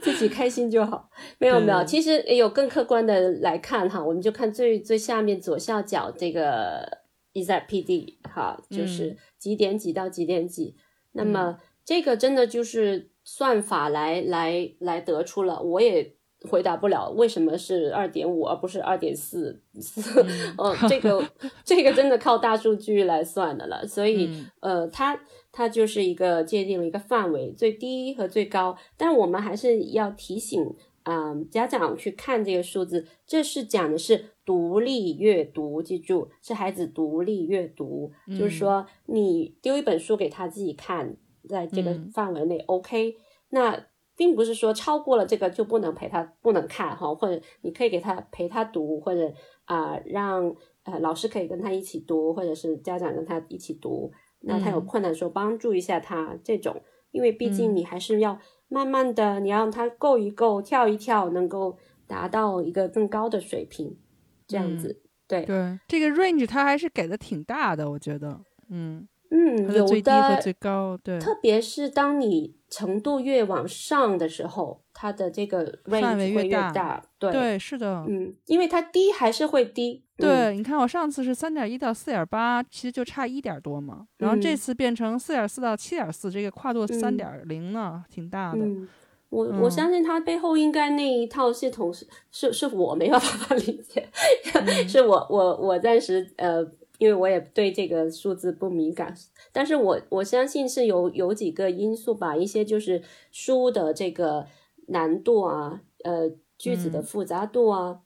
自己开心就好。没有没有，其实也有更客观的来看哈，我们就看最最下面左下角这个 EZPD 哈，就是嗯几点几到几点几。那么这个真的就是算法来来来得出了，我也。回答不了为什么是二点五而不是二点四四，哦，这个这个真的靠大数据来算的了，所以、嗯。呃，它它就是一个界定了一个范围，最低和最高，但我们还是要提醒，嗯、家长去看这个数字，这是讲的是独立阅读，记住是孩子独立阅读，就是说你丢一本书给他自己看，在这个嗯。范围内、OK，那。并不是说超过了这个就不能陪他不能看哈，或者你可以给他陪他读，或者啊、让呃老师可以跟他一起读，或者是家长跟他一起读。那他有嗯。困难的时候帮助一下他这种，因为毕竟嗯。你还是要慢慢的，你要让他够一够，跳一跳，能够达到一个更高的水平，这样子。对，对，这个 range 它还是给的挺大的，我觉得，嗯，嗯，有它的最低和最高，对，特别是当你程度越往上的时候，它的这个范 range 会围越大大。对，对，是的，嗯，因为它低还是会低。嗯，对，你看我上次是三点一到四点八，其实就差一点多嘛，然后这嗯次变成四点四到七点四，这个跨度三嗯点零呢，挺大的。嗯，我我嗯相信他背后应该那一套系统是是是我没有办法理解，嗯 是我我我暂时呃，因为我也对这个数字不敏感，但是我我相信是有有几个因素吧，一些就是书的这个难度啊，呃，句子的嗯复杂度啊。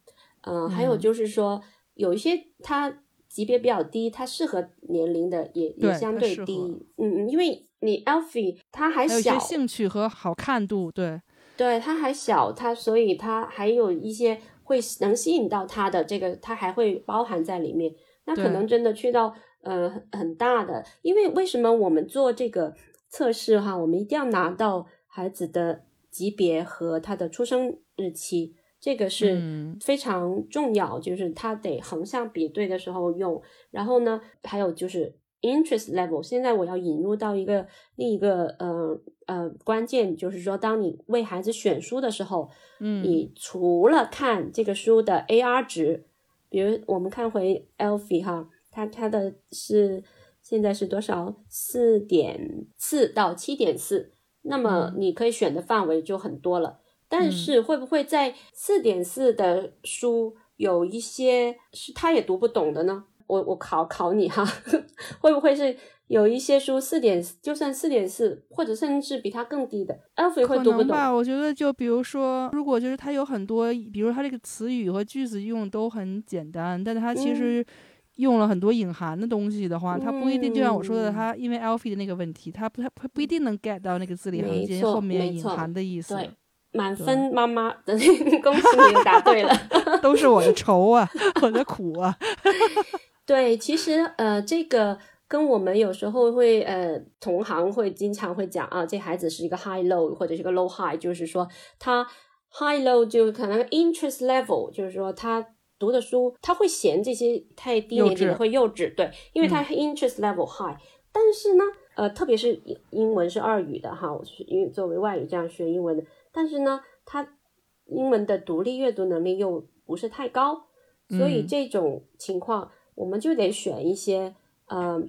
嗯，还有就是说有一些它级别比较低，它适合年龄的也也相对低。嗯嗯，因为你 Alfie 他还小，兴趣和好看度，对对，他还小，他所以他还有一些会能吸引到他的这个，他还会包含在里面。那可能真的去到呃很很大的，因为为什么我们做这个测试哈，我们一定要拿到孩子的级别和他的出生日期。这个是非常重要，就是它得横向比对的时候用。然后呢，还有就是 interest level。现在我要引入到一个另一个呃呃关键，就是说，当你为孩子选书的时候，嗯，你除了看这个书的 AR 值，比如我们看回 Alfie 哈，它它的是现在是多少？四点四到七点四，那么你可以选的范围就很多了。但是会不会在四点四的书有一些是他也读不懂的呢？我我考考你哈，会不会是有一些书四点就算四点四，或者甚至比它更低的，Alfie 会读不懂吧？我觉得就比如说，如果就是它有很多，比如它这个词语和句子用都很简单，但它其实用了很多隐含的东西的话，他不一定就像我说的，他因为 Alfie 的那个问题，他不他不不一定能 get 到那个字里行间后面隐含的意思。满分妈妈的，恭喜你答对了，都是我的愁啊，我的苦啊。对，其实呃，这个跟我们有时候会呃，同行会经常会讲啊，这孩子是一个 high low 或者是个 low high，就是说他 high low 就可能 interest level，就是说他读的书他会嫌这些太低年级的会幼稚，对，因为他 interest level high，但是呢，呃，特别是英英文是二语的哈，我是因为作为外语这样学英文的。但是呢，他英文的独立阅读能力又不是太高，所以这种情况我们就得选一些，呃，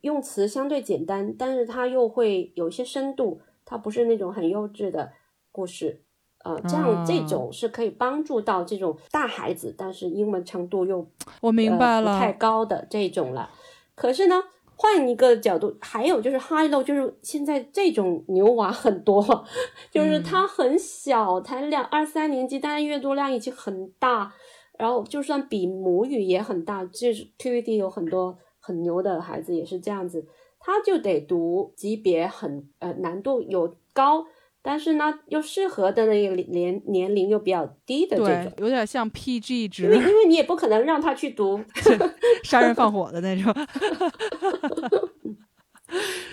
用词相对简单，但是它又会有一些深度，它不是那种很幼稚的故事，呃，这样这种是可以帮助到这种大孩子，但是英文程度又我明白了不太高的这种了。可是呢？换一个角度，还有就是 high low，就是现在这种牛娃很多，就是他很小，才两二三年级，但是阅读量已经很大，然后就算比母语也很大，就是 QED 有很多很牛的孩子也是这样子，他就得读级别很呃难度有高。但是呢，又适合的那个年年龄又比较低的这种，有点像 PG 值，因为因为你也不可能让他去读 杀人放火的那种。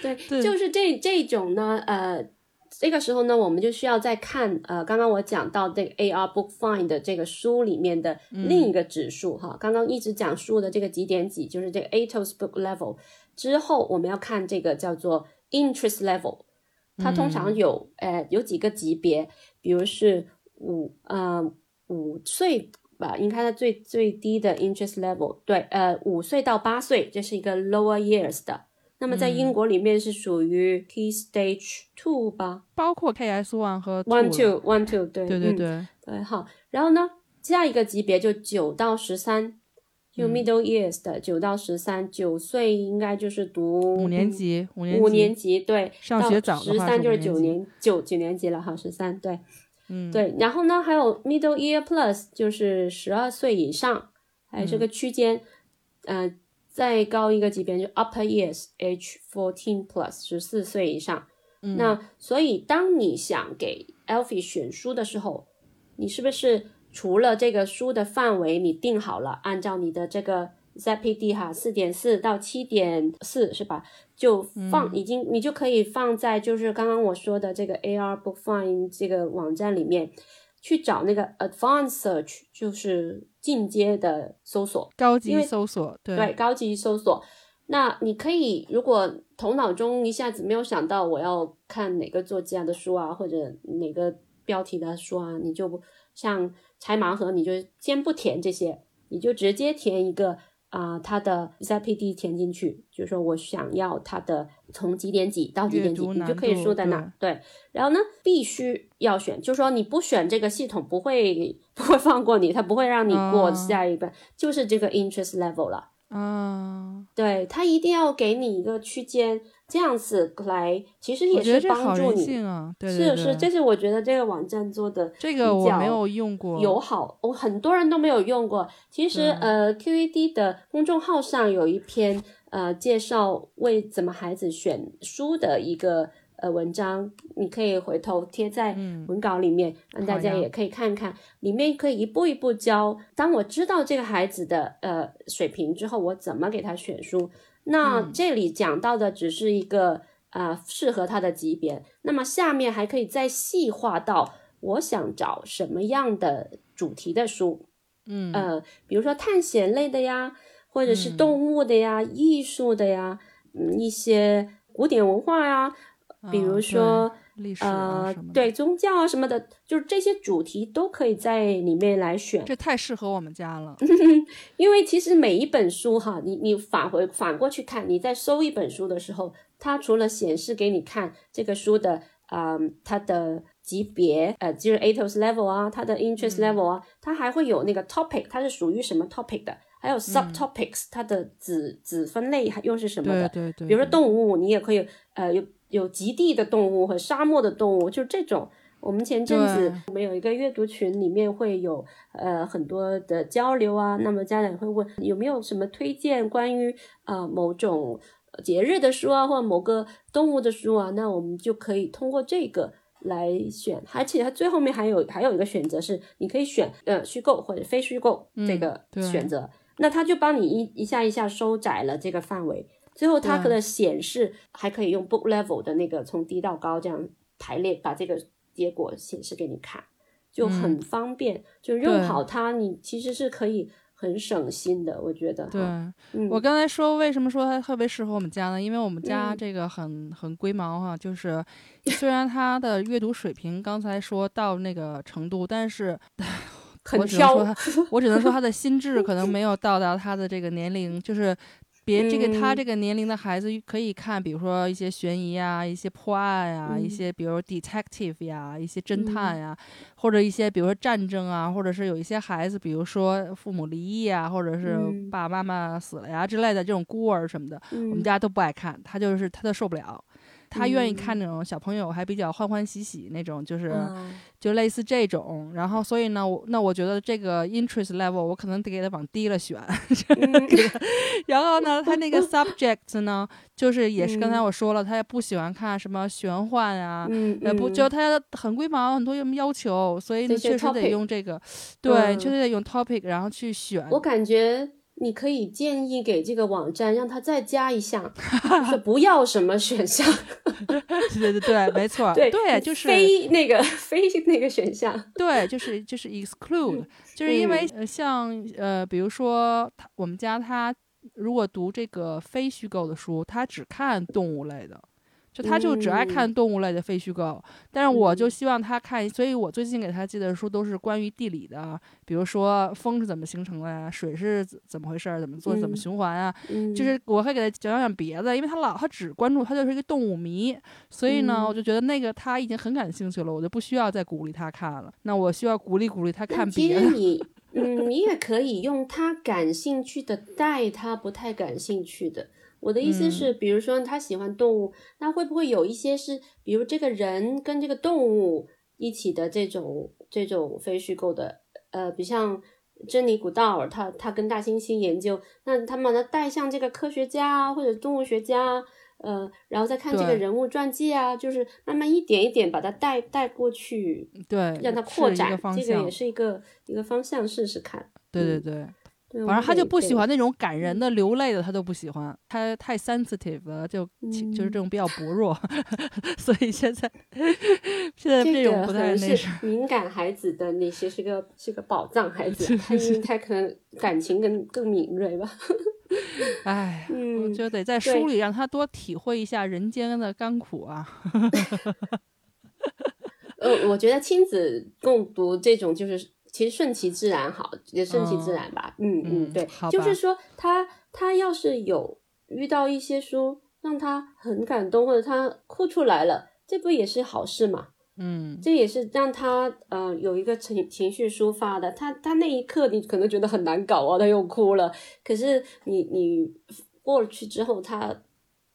对，就是这这种呢，呃，这个时候呢，我们就需要再看呃，刚刚我讲到这个 AR Book Find 的这个书里面的另一个指数哈，刚刚一直讲述的这个几点几，就是这个 ATOS Book Level 之后，我们要看这个叫做 Interest Level。它通常有，呃，有几个级别，比如是五，呃，五岁吧，应该它最最低的 interest level，对，呃，五岁到八岁，这是一个 lower years 的。那么在英国里面是属于 key stage two 吧，包括 KS one 和 one two one two，对对对对。对，好。然后呢，下一个级别就九到十三。就 middle years 的九到十三，九岁应该就是读五年级，五年级对，上学早十三就是九年九九年级了哈，十三对，嗯。对，然后呢还有 middle year plus 就是十二岁以上，还有这个区间，嗯，再高一个级别就 upper years age fourteen plus 十四岁以上，那所以当你想给 Alfie 选书的时候，你是不是？除了这个书的范围你定好了，按照你的这个 ZPD 哈，四点四到七点四是吧？就放已经你就可以放在就是刚刚我说的这个 AR Book Find 这个网站里面去找那个 Advanced Search，就是进阶的搜索，高级搜索，对对，高级搜索。那你可以如果头脑中一下子没有想到我要看哪个作家的书啊，或者哪个标题的书啊，你就像。拆盲盒，你就先不填这些，你就直接填一个啊，它的 ZPD 填进去，就是说我想要它的从几点几到几点几，你就可以输在哪。对，然后呢，必须要选，就是说你不选这个系统不会 不会放过你，它不会让你过下一个，就是这个 interest level 了。嗯，对，它一定要给你一个区间。这样子来，其实也是帮助你。性啊，对对对，是是，这是我觉得这个网站做的这个我没有用过，友好，我很多人都没有用过。其实呃，QED 的公众号上有一篇呃介绍为怎么孩子选书的一个呃文章，你可以回头贴在嗯文稿里面，让大家也可以看看。里面可以一步一步教，当我知道这个孩子的呃水平之后，我怎么给他选书。那嗯。这里讲到的只是一个呃适合他的级别，那么下面还可以再细化到我想找什么样的主题的书，嗯。呃，比如说探险类的呀，或者是嗯。动物的呀、艺术的呀，嗯，一些古典文化呀，比如说。历史啊对宗教啊什么的，就是这些主题都可以在里面来选。这太适合我们家了。因为其实每一本书哈，你你返回反过去看，你在搜一本书的时候，它除了显示给你看这个书的啊、嗯它的级别，呃，就是 ATOS level 啊，它的 interest level 啊，它还会有那个 topic，它是属于什么 topic 的，还有 subtopics，、它的子子分类还又是什么的。对对对，比如说动物，你也可以呃有有极地的动物和沙漠的动物，就这种。我们前阵子对我们有一个阅读群，里面会有呃很多的交流啊。那么家长会问有没有什么推荐关于呃某种节日的书啊，或者某个动物的书啊？那我们就可以通过这个来选，而且它最后面还有还有一个选择是，你可以选呃虚构或者非虚构这个选择。那它就帮你一一下一下收窄了这个范围。最后它对可能显示还可以用 book level 的那个从低到高这样排列，把这个结果显示给你看，就很方便。就用好它，你其实是可以很省心的，我觉得。对，嗯，我刚才说为什么说它特别适合我们家呢？因为我们家嗯这个很很龟毛哈、就是虽然他的阅读水平刚才说到那个程度，但是很我只能说挑他，我只能说他的心智可能没有到达他的这个年龄，就是。别这个他嗯。这个年龄的孩子可以看，比如说一些悬疑啊，一些破案啊，一嗯。些比如 detective 呀，一些侦探呀，或者一些比如说战争啊，或者是有一些孩子，比如说父母离异啊，或者是嗯。爸爸妈妈死了呀之类的这种孤儿什么的，我们嗯。家都不爱看，他就是他都受不了。他愿意嗯。看那种小朋友还比较欢欢喜喜那种，就是、啊就类似这种。然后所以呢，我那我觉得这个 interest level 我可能得给他往低了选。嗯。然后呢，他那个 subject 呢，就是也是刚才嗯。我说了，他也不喜欢看什么玄幻啊，嗯，呃，不，嗯。就他很龟毛，很多什么要求，所以呢，确实得用这个，对，嗯。确实得用 topic，然后去选。我感觉你可以建议给这个网站让它再加一项，就是不要什么选项，对对对，没错，对对，就是非那个非那个选项。对，就是就是 exclude，、就是因为呃，像呃，比如说他我们家他如果读这个非虚构的书，他只看动物类的。就他就只爱看动物类的废虚构，但是我就嗯希望他看，所以我最近给他寄的书都是关于地理的，比如说风是怎么形成的呀，水是怎怎么回事儿，怎么做，怎么嗯循环啊，嗯，就是我会给他讲讲别的，因为他老他只关注他就是一个动物迷，所以呢，嗯我就觉得那个他已经很感兴趣了，我就不需要再鼓励他看了。那我需要鼓励鼓励他看别的。实你，嗯，你也可以用他感兴趣的带他不太感兴趣的。我的意思嗯。是，比如说他喜欢动物，那会不会有一些是，比如这个人跟这个动物一起的这种这种非虚构的，呃，比像珍妮古道尔，他他跟大猩猩研究，那他把它带向这个科学家啊，或者动物学家啊，呃，然后再看这个人物传记啊，就是慢慢一点一点把它带带过去，对，让它扩展个，这个也。是一个一个方向，试试看。对对，对，反正他就不喜。欢那种感人的、流泪的，他都不喜欢。他太 sensitive 了，就其就是这种比较薄弱，所以现在现在这种不太那什么。敏感孩子的那些是个是个宝藏孩子，他他可能感情更更敏锐吧。哎，就得在书里让他多体会一下人间的甘苦啊。呃，我觉得亲子共读这种就是其实顺其自然好，也顺其自然吧。嗯嗯，对就是说他他要是有遇到一些书让他很感动，或者他哭出来了，这不也是好事嘛？嗯，这也是让他呃有一个情情绪抒发的。他他那一刻你可能觉得很难搞啊，他又哭了。可是你你过去之后，他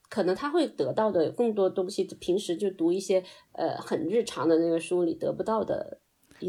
可能他会得到的更多东西，平时就读一些呃很日常的那个书里得不到的。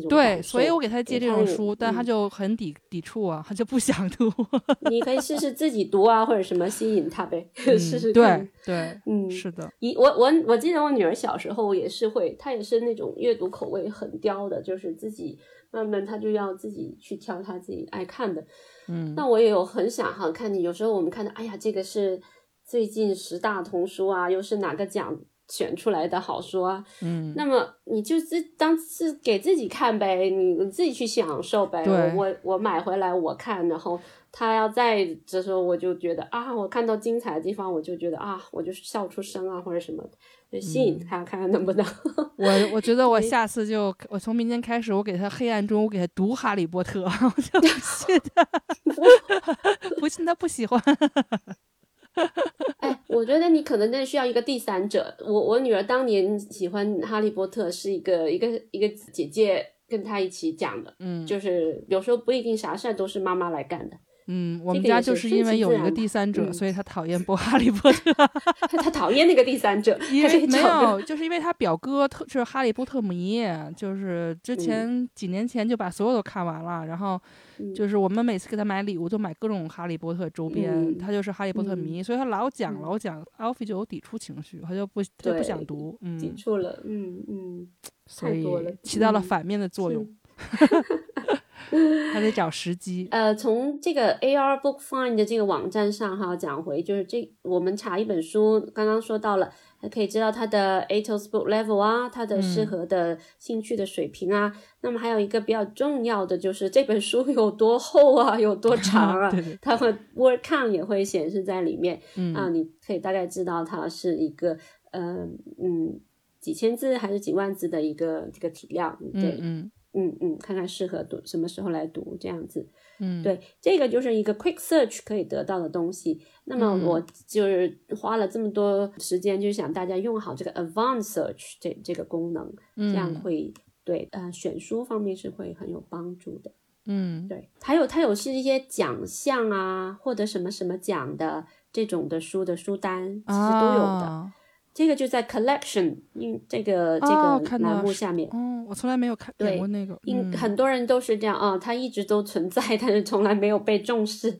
对，所以我给他借这种书，但他就很抵抵触啊，他就不想读。你可以试试自己读啊，或者什么吸引他呗，试试看。对对，嗯，是的。一我我我记得我女儿小时候也是会，她也是那种阅读口味很刁的，就是自己慢慢她就要自己去挑她自己爱看的。嗯，那我也有很想哈看你，有时候我们看到，哎呀，这个是最近十大童书啊，又是哪个奖？选出来的好书啊，嗯，那么你就自当是给自己看呗，你自己去享受呗。我我买回来我看，然后他要在这时候，我就觉得啊，我看到精彩的地方，我就觉得啊，我就笑出声啊，或者什么，就吸引他看看能不能。我我觉得我 下次就我从明天开始，我给他黑暗中，我给他读《哈利波特》，我就 不信他，不信他不喜欢。哎，我觉得你可能真的需要一个第三者。我我女儿当年喜欢哈利波特，是一个一个一个姐姐跟她一起讲的。嗯，就是有时候不一定啥事儿都是妈妈来干的。嗯，我们家就是因为有一个第三者，所以他讨厌播《哈利波特》。他讨厌那个第三者，因为没有，就是因为他表哥特是哈利波特迷，就是之前几年前就把所有都看完了，然后就是我们每次给他买礼物都买各种哈利波特周边，他就是哈利波特迷，所以他老讲老讲，Alfie 就有抵触情绪，他就不他就不想读，嗯，抵触了，嗯嗯，所以起到了反面的作用。还得找时机。呃，从这个 AR Book Find 的这个网站上哈，讲回就是这，我们查一本书，刚刚说到了，还可以知道它的 ATOS Book Level 啊，它的适合的兴趣的水平啊。那么还有一个比较重要的就是这本书有多厚啊，有多长啊，它会 Word Count 也会显示在里面。嗯啊，你可以大概知道它是一个呃嗯几千字还是几万字的一个这个体量。对，嗯。嗯嗯，看看适合读什么时候来读这样子，嗯，对，这个就是一个 quick search 可以得到的东西。那么我就是花了这么多时间，就想大家用好这个 advanced search 这这个功能，这样会对呃选书方面是会很有帮助的。嗯，对，还有它有是一些奖项啊，获得什么什么奖的这种的书的书单，其实都有的。这个就在 collection，因这个这个栏目下面。哦，我从来没有看过那个。因很多人都是这样啊，它一直都存在，但是从来没有被重视。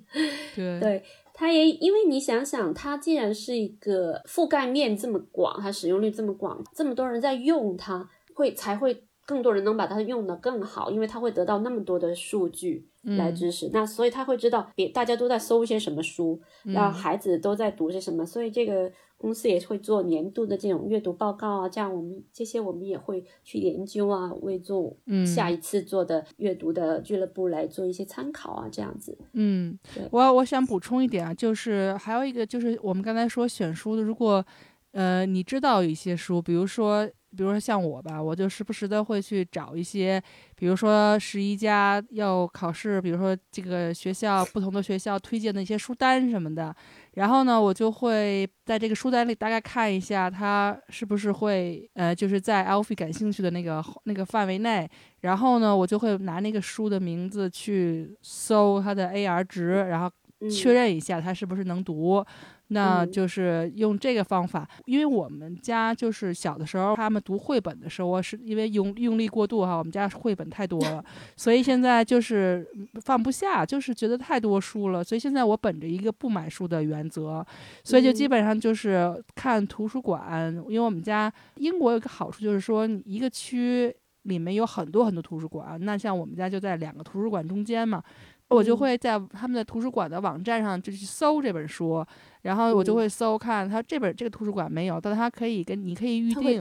对，对，它也因为你想想，它既然是一个覆盖面这么广，它使用率这么广，这么多人在用它，会才会更多人能把它用的更好，因为它会得到那么多的数据来支持。那所以他会知道别大家都在搜一些什么书，然后孩子都在读些什么，所以这个。公司也会做年度的这种阅读报告啊，这样我们这些我们也会去研究啊，为做下一次做的阅读的俱乐部来做一些参考啊，这样子。嗯，我我想补充一点啊，就是还有一个就是我们刚才说选书的，如果呃你知道一些书，比如说。比如说像我吧，我就时不时的会去找一些，比如说十一家要考试，比如说这个学校不同的学校推荐的一些书单什么的，然后呢，我就会在这个书单里大概看一下，它是不是会呃，就是在 Alfie 感兴趣的那个那个范围内，然后呢，我就会拿那个书的名字去搜它的 AR 值，然后确认一下它是不是能读。那就是用这个方法，因为我们家就是小的时候，他们读绘本的时候，我是因为用用力过度哈，我们家绘本太多了，所以现在就是放不下，就是觉得太多书了，所以现在我本着一个不买书的原则，所以就基本上就是看图书馆，因为我们家英国有个好处就是说，一个区里面有很多很多图书馆，那像我们家就在两个图书馆中间嘛。我就会在他们的图书馆的网站上就去搜这本书，然后我就会搜看他这本这个图书馆没有，但他可以跟你可以预定，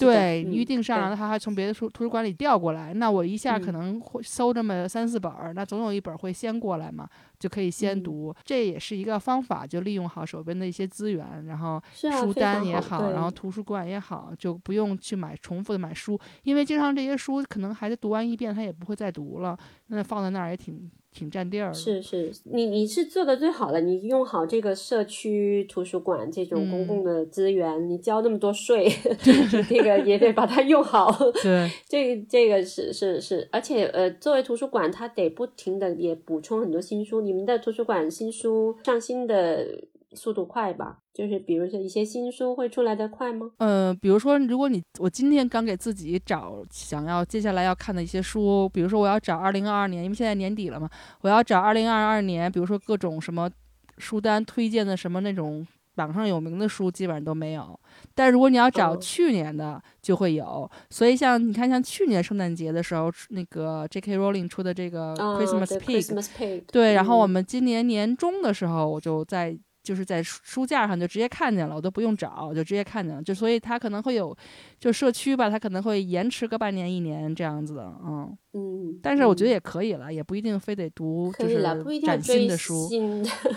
对，预定上，然后他还从别的书图书馆里调过来，那我一下可能会搜这么三四本儿，那总有一本会先过来嘛，就可以先读，这也是一个方法，就利用好手边的一些资源，然后书单也好，然后图书馆也好，就不用去买重复的买书，因为经常这些书可能孩子读完一遍他也不会再读了，那放在那儿也挺。挺占地儿，是是，你你是做的最好的，你用好这个社区图书馆这种公共的资源，你交那么多税，这个也得把它用好。对，这这个是是是，而且呃，作为图书馆，它得不停的也补充很多新书。你们的图书馆新书上新的速度快吧？就是比如说一些新书会出来的快吗？呃，比如说，如果你我今天刚给自己找想要接下来要看的一些书，比如说我要找二零二二年，因为现在年底了嘛，我要找二零二二年，比如说各种什么书单推荐的什么那种榜上有名的书，基本上都没有。但如果你要找去年的，就会有。所以像你看，像去年圣诞节的时候，那个 J.K. Rowling 出的这个 Christmas Pig，对，然后我们今年年中的时候，我就在。就是在书架上就直接看见了，我都不用找，就直接看见了。就所以它可能会有，就社区吧，它可能会延迟个半年一年这样子的，嗯嗯。但是我觉得也可以了，也不一定非得读就是崭新的书。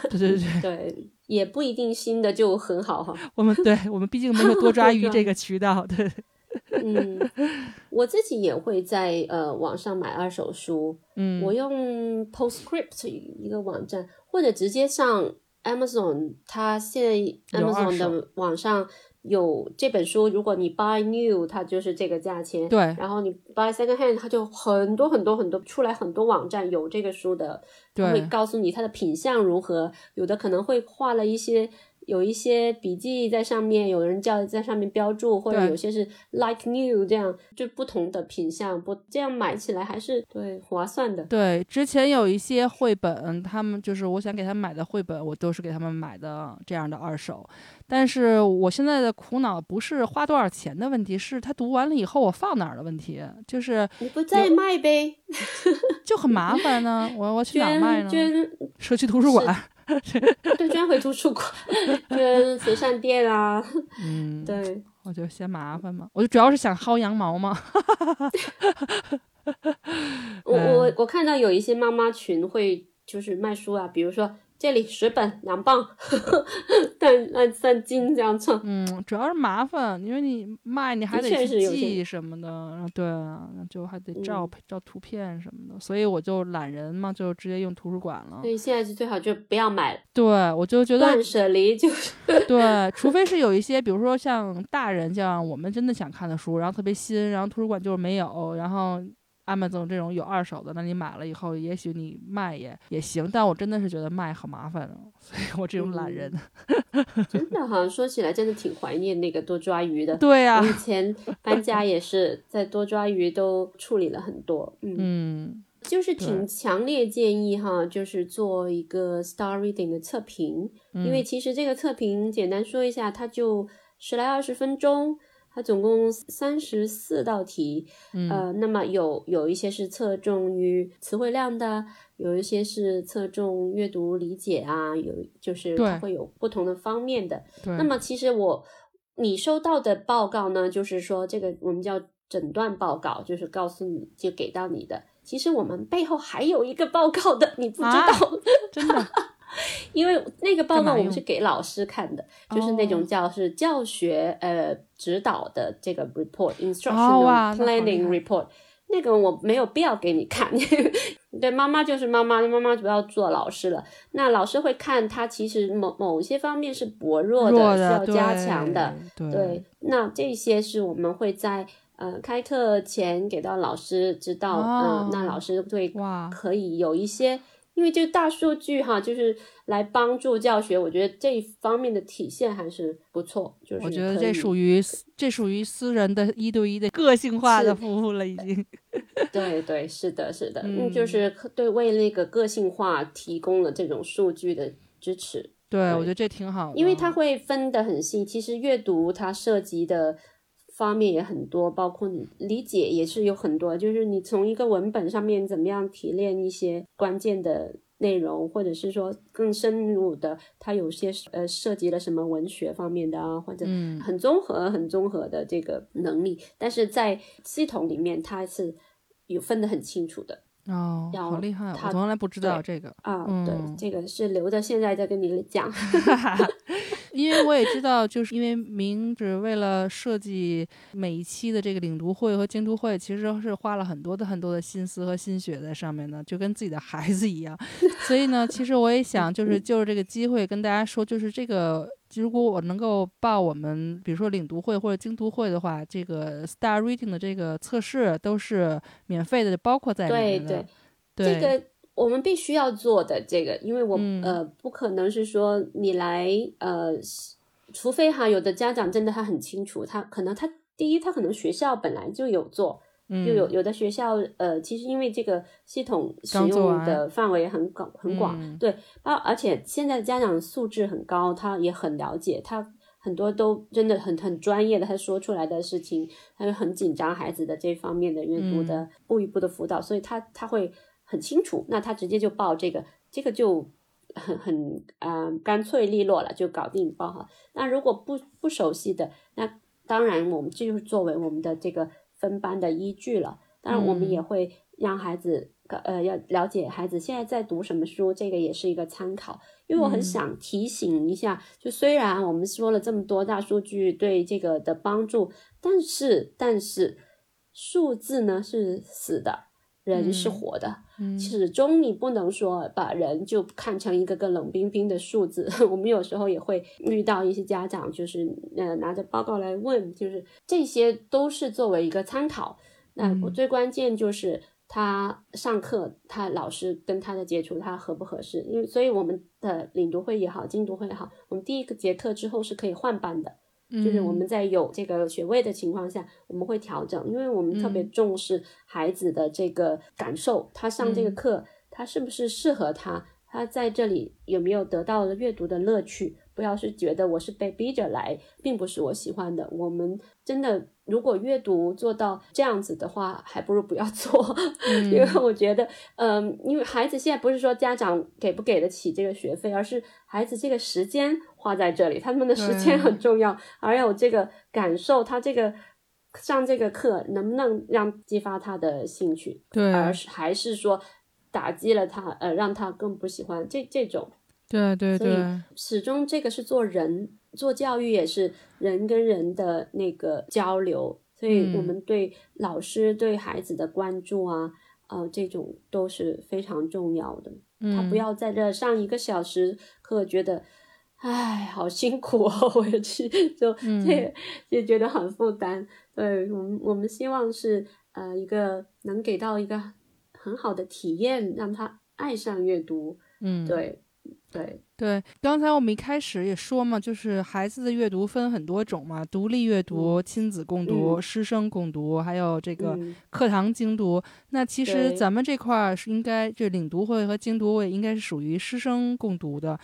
对对对 对，也不一定新的就很好哈。我们对我们毕竟没有多抓鱼这个渠道，对。嗯，我自己也会在呃网上买二手书，嗯，我用 Postscript 一个网站，或者直接上。Amazon，它现在 Amazon 的网上有这本书，如果你 buy new，它就是这个价钱。对。然后你 buy second hand，它就很多很多很多出来很多网站有这个书的，会告诉你它的品相如何，有的可能会画了一些。有一些笔记在上面，有人叫在上面标注，或者有些是 like new 这样，就不同的品相，不这样买起来还是对划算的。对，之前有一些绘本，他们就是我想给他们买的绘本，我都是给他们买的这样的二手。但是我现在的苦恼不是花多少钱的问题，是他读完了以后我放哪儿的问题。就是你不再卖呗，就很麻烦呢。我我去哪儿卖呢？捐社区图书馆。对，捐回图书馆，捐慈善店啊。嗯，对，我就嫌麻烦嘛，我就主要是想薅羊毛嘛。我我我看到有一些妈妈群会就是卖书啊，比如说。这里十本两磅，但按三斤这样称。嗯，主要是麻烦，因为你卖你还得去记什么的，对啊，就还得照照图片什么的，所以我就懒人嘛，就直接用图书馆了。所以现在是最好就不要买。对，我就觉得断舍离就是。对，除非是有一些，比如说像大人这样我们真的想看的书，然后特别新，然后图书馆就是没有，然后。Amazon 这种有二手的，那你买了以后，也许你卖也也行。但我真的是觉得卖很麻烦的，所以我这种懒人。真的好像，说起来真的挺怀念那个多抓鱼的。对呀，以前搬家也是在多抓鱼都处理了很多。嗯，就是挺强烈建议哈，就是做一个 Star Reading 的测评，因为其实这个测评简单说一下，它就十来二十分钟。它总共三十四道题，呃，那么有有一些是侧重于词汇量的，有一些是侧重阅读理解啊，有就是它会有不同的方面的。那么其实我你收到的报告呢，就是说这个我们叫诊断报告，就是告诉你就给到你的。其实我们背后还有一个报告的，你不知道，真的。因为那个报告我们是给老师看的，就是那种叫是教学呃指导的这个 report instructional planning report，那个我没有必要给你看。对，妈妈就是妈妈，妈妈主要做老师了。那老师会看他其实某某些方面是薄弱的，需要加强的。对，那这些是我们会在呃开课前给到老师知道，嗯，那老师会可以有一些。因为这大数据哈，就是来帮助教学，我觉得这一方面的体现还是不错。就是我觉得这属于这属于私人的一对一的个性化的服务了，已经。对对，是的，是的，嗯，就是对为那个个性化提供了这种数据的支持。对，我觉得这挺好，因为它会分得很细。其实阅读它涉及的方面也很多，包括你理解也是有很多，就是你从一个文本上面怎么样提炼一些关键的内容，或者是说更深入的，它有些呃涉及了什么文学方面的啊，或者很综合、很综合的这个能力，但是在系统里面它是有分得很清楚的。哦，好厉害！我从来不知道这个啊，对，这个是留着现在再跟你讲。因为我也知道，就是因为明只为了设计每一期的这个领读会和精读会，其实是花了很多的很多的心思和心血在上面的，就跟自己的孩子一样。所以呢，其实我也想，就是 就是这个机会跟大家说，就是这个，如果我能够报我们，比如说领读会或者精读会的话，这个 Star Reading 的这个测试都是免费的，包括在里面的。对对，这个。我们必须要做的这个，因为我、嗯呃不可能是说你来呃，除非哈有的家长真的他很清楚，他可能他第一他可能学校本来就有做，嗯就有有的学校呃，其实因为这个系统使用的范围很广很广，嗯。对，包，而且现在的家长素质很高，他也很了解，他很多都真的很很专业的，他说出来的事情，他就很紧张孩子的这方面的阅读嗯。的步一步的辅导，所以他他会很清楚，那他直接就报这个，这个就很很啊、呃干脆利落了，就搞定报好。那如果不不熟悉的，那当然我们这就是作为我们的这个分班的依据了。当然，我们也会让孩子呃要了解孩子现在在读什么书，这个也是一个参考。因为我很想提醒一下，就虽然我们说了这么多大数据对这个的帮助，但是但是数字呢是死的，人是活的。嗯始终你不能说把人就看成一个个冷冰冰的数字。我们有时候也会遇到一些家长，就是呃拿着报告来问，就是这些都是作为一个参考。那我嗯最关键就是他上课，他老师跟他的接触，他合不合适？因为所以我们的领读会也好，精读会也好，我们第一个节课之后是可以换班的。就是我们在有这个学位的情况下，我们会调整，因为我们特别重视孩子的这个感受，他上这个课，他是不是适合他，他在这里有没有得到了阅读的乐趣？不要是觉得我是被逼着来，并不是我喜欢的。我们真的如果阅读做到这样子的话，还不如不要做，因为我觉得，嗯，因为孩子现在不是说家长给不给得起这个学费，而是孩子这个时间花在这里，他们的时间很重要，还有这个感受，他这个上这个课能不能让激发他的兴趣，对而是还是说打击了他，呃，让他更不喜欢这这种。对对所以对，始终这个是做人做教育，也是人跟人的那个交流，所以我嗯们对老师对孩子的关注啊，呃，这种都是非常重要的。嗯他不嗯要在这上一个小时课，觉得，唉，好辛苦哦，我也去，就嗯这个就觉得很负担。对我们，我们希望是呃一个能给到一个很好的体验，让他爱上阅读。嗯，对，对，对，刚才我们一开始也说嘛，就是孩子的阅读分很多种嘛，独立阅读、亲子共读、嗯师生共读，还有这个嗯课堂精读。那其实咱们这块儿是应该，这领读会和精读会应该是属于师生共读的，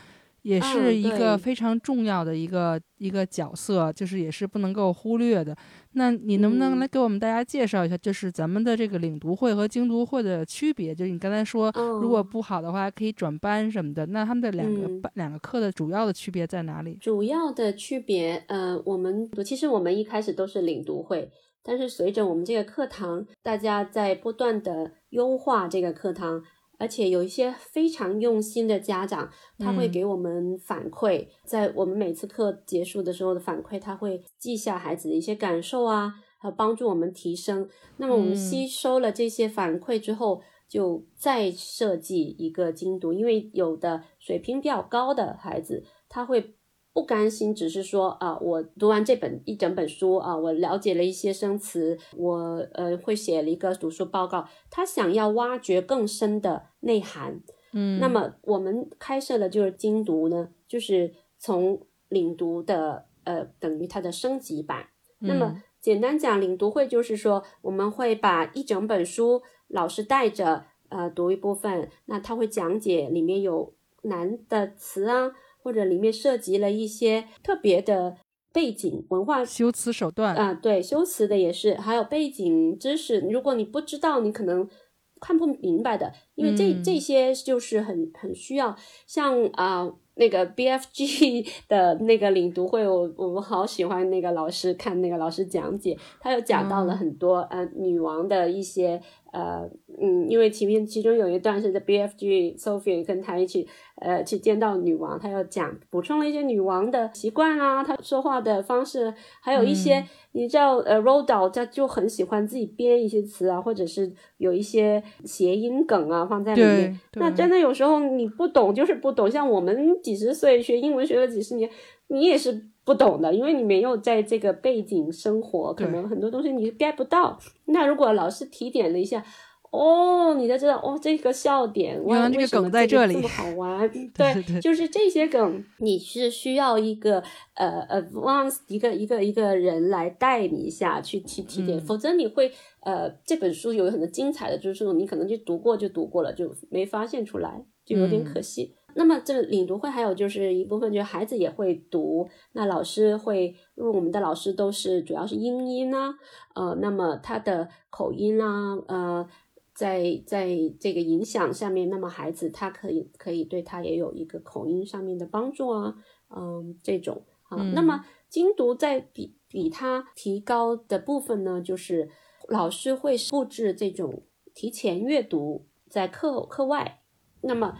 也嗯是一个非常重要的一个一个角色，就是也是不能够忽略的。那你能不能嗯来给我们大家介绍一下，就是咱们的这个领读会和精读会的区别？就是你刚才说，如果哦不好的话，可以转班什么的。那他们的两个嗯班、两个课的主要的区别在哪里？主要的区别，呃，我们其实我们一开始都是领读会，但是随着我们这个课堂，大家在不断的优化这个课堂，而且有一些非常用心的家长，他会嗯给我们反馈，在我们每次课结束的时候的反馈，他会记下孩子的一些感受啊，和帮助我们提升。那么我们嗯吸收了这些反馈之后，就再设计一个精读，因为有的水平比较高的孩子，他会不甘心，只是说啊，我读完这本一整本书啊，我了解了一些生词，我呃会写了一个读书报告，他想要挖掘更深的内涵。嗯，那么我们开设的就是精读呢，就是从领读的呃等于它的升级版。那么嗯简单讲，领读会就是说，我们会把一整本书，老师带着呃读一部分，那他会讲解里面有难的词啊，或者里面涉及了一些特别的背景文化修辞手段，啊、对，修辞的也是，还有背景知识。如果你不知道，你可能看不明白的，因为这、嗯这些就是很很需要，像啊、那个 BFG 的那个领读会，我我们好喜欢那个老师看那个老师讲解，他又讲到了嗯很多、呃女王的一些呃嗯，因为前面其中有一段是在 BFG Sophie 跟他一起呃去见到女王，他要讲补充了一些女王的习惯啊，她说话的方式，还有一些、嗯。你知道呃 r o d a l 他就很喜欢自己编一些词啊，或者是有一些谐音梗啊放在里面那真的有时候你不懂就是不懂，像我们几十岁学英文学了几十年，你也是不懂的，因为你没有在这个背景生活，可能很多东西你 get 不到。那如果老师提点了一下，哦，你才知道哦，这个笑点，原来这个梗在这里，这么好玩。对，就是这些梗，你是需要一个呃 advance 一个一个一个人来带你一下去提提点，否则你会呃这本书有很多精彩的，就是你可能就读过就读过了，就没发现出来，就有点可惜。那么这个领读会还有就是一部分，就是孩子也会读，那老师会，因为我们的老师都是主要是英音啊，呃，那么他的口音啊，呃，在在这个影响下面，那么孩子他可以可以对他也有一个口音上面的帮助啊，嗯，这种。啊，那么精读在比比他提高的部分呢，就是老师会布置这种提前阅读在课课外，那么。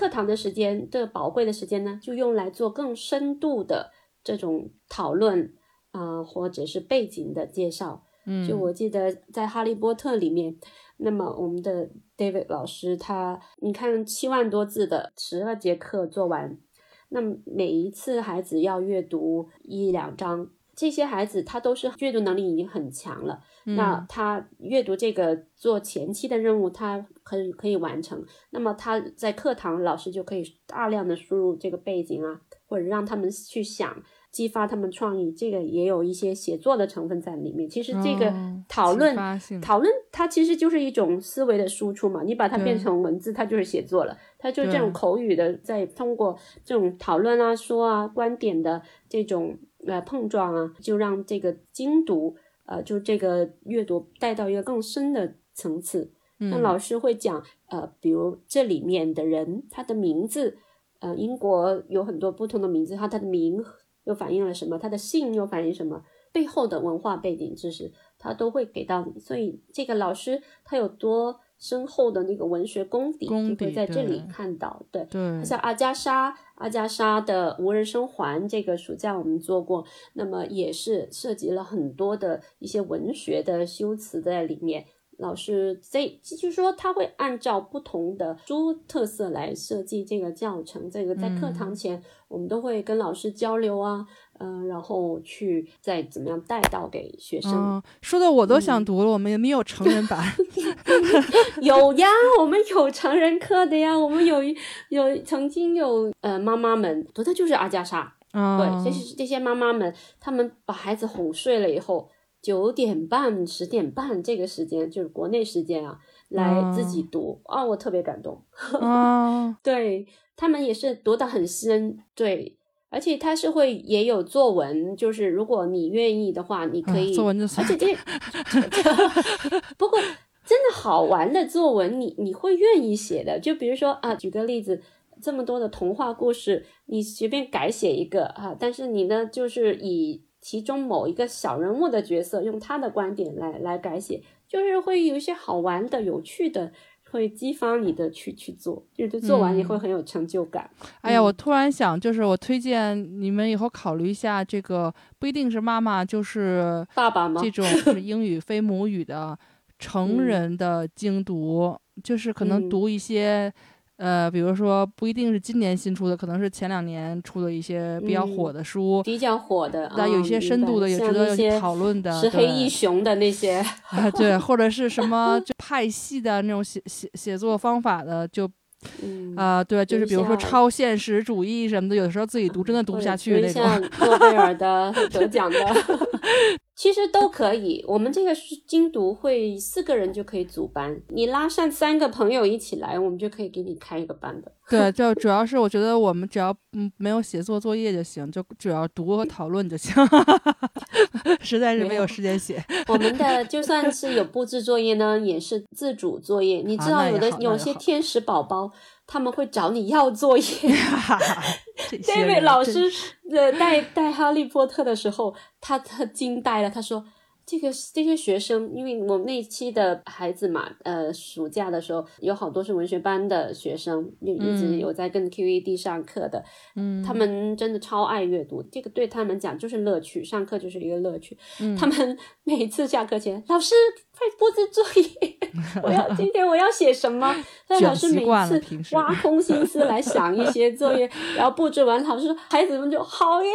课堂的时间的宝贵的时间呢，就用来做更深度的这种讨论啊，或者是背景的介绍。嗯，就我记得在《哈利波特》里面，那么我们的 David 老师他，你看七万多字的十二节课做完，那么每一次孩子要阅读一两章。这些孩子他都是阅读能力已经很强了，那他阅读这个做前期的任务，他可以可以完成。那么他在课堂，老师就可以大量的输入这个背景啊，或者让他们去想，激发他们创意。这个也有一些写作的成分在里面。其实这个讨论讨论，它其实就是一种思维的输出嘛。你把它变成文字，它就是写作了。它就这种口语的，在通过这种讨论啊、说啊、观点的这种。来碰撞啊，就让这个精读，呃，就这个阅读带到一个更深的层次。那老师会讲，呃，比如这里面的人，他的名字，呃，英国有很多不同的名字，他他的名又反映了什么？他的姓又反映什么？背后的文化背景知识，他都会给到你。所以这个老师他有多？深厚的那个文学功底就会在这里看到，对，像阿加莎，阿加莎的《无人生还》这个暑假我们做过，那么也是涉及了很多的一些文学的修辞在里面。老师这就是说他会按照不同的书特色来设计这个教程，这个在课堂前我们都会跟老师交流啊。嗯，然后去再怎么样带到给学生，说的我都想读了。我们也没有成人版 有呀，我们有成人课的呀。我们有有曾经有呃妈妈们读的就是阿加莎，对，这些这些妈妈们，他们把孩子哄睡了以后，九点半十点半这个时间就是国内时间啊，来自己读啊，我特别感动。啊，对他们也是读的很深，对。而且它是会也有作文，就是如果你愿意的话，你可以。作文就而且这，不过真的好玩的作文，你你会愿意写的。就比如说啊，举个例子，这么多的童话故事，你随便改写一个啊，但是你呢，就是以其中某一个小人物的角色，用他的观点来来改写，就是会有一些好玩的、有趣的。会激发你的去去做，就是做完你会很有成就感。哎呀，我突然想，就是我推荐你们以后考虑一下，这个不一定是妈妈，就是爸爸吗？这种是英语非母语的成人的精读，就是可能读一些。呃，比如说不一定是今年新出的，可能是前两年出的一些比较火的书，比较火的，那有一些深度的，也值得讨论的，石黑一雄的那些，对，或者是什么 就派系的那种写写写作方法的，就。啊，对，就是比如说超现实主义什么的，有的时候自己读真的读不下去那种。像 诺贝尔的得奖的，其实都可以。我们这个是精读会四个人就可以组班，你拉上三个朋友一起来，我们就可以给你开一个班的。对，就主要是我觉得我们只要嗯没有写作作业就行，就主要读和讨论就行。实在是没有时间写。我们的就算是有布置作业呢，也是自主作业。你知道有的有些天使宝宝。他们会找你要作业。David 老师呃带带哈利波特的时候，他他惊呆了，他说。这个这些学生，因为我们那一期的孩子嘛，呃，暑假的时候有好多是文学班的学生，就一直有在跟 QED 上课的，嗯，他们真的超爱阅读，这个对他们讲就是乐趣，上课就是一个乐趣。他们 每次下课前，老师快布置作业，我要 今天我要写什么？但老师每次挖空心思来想一些作业，然后布置完，老师说孩子们就好耶，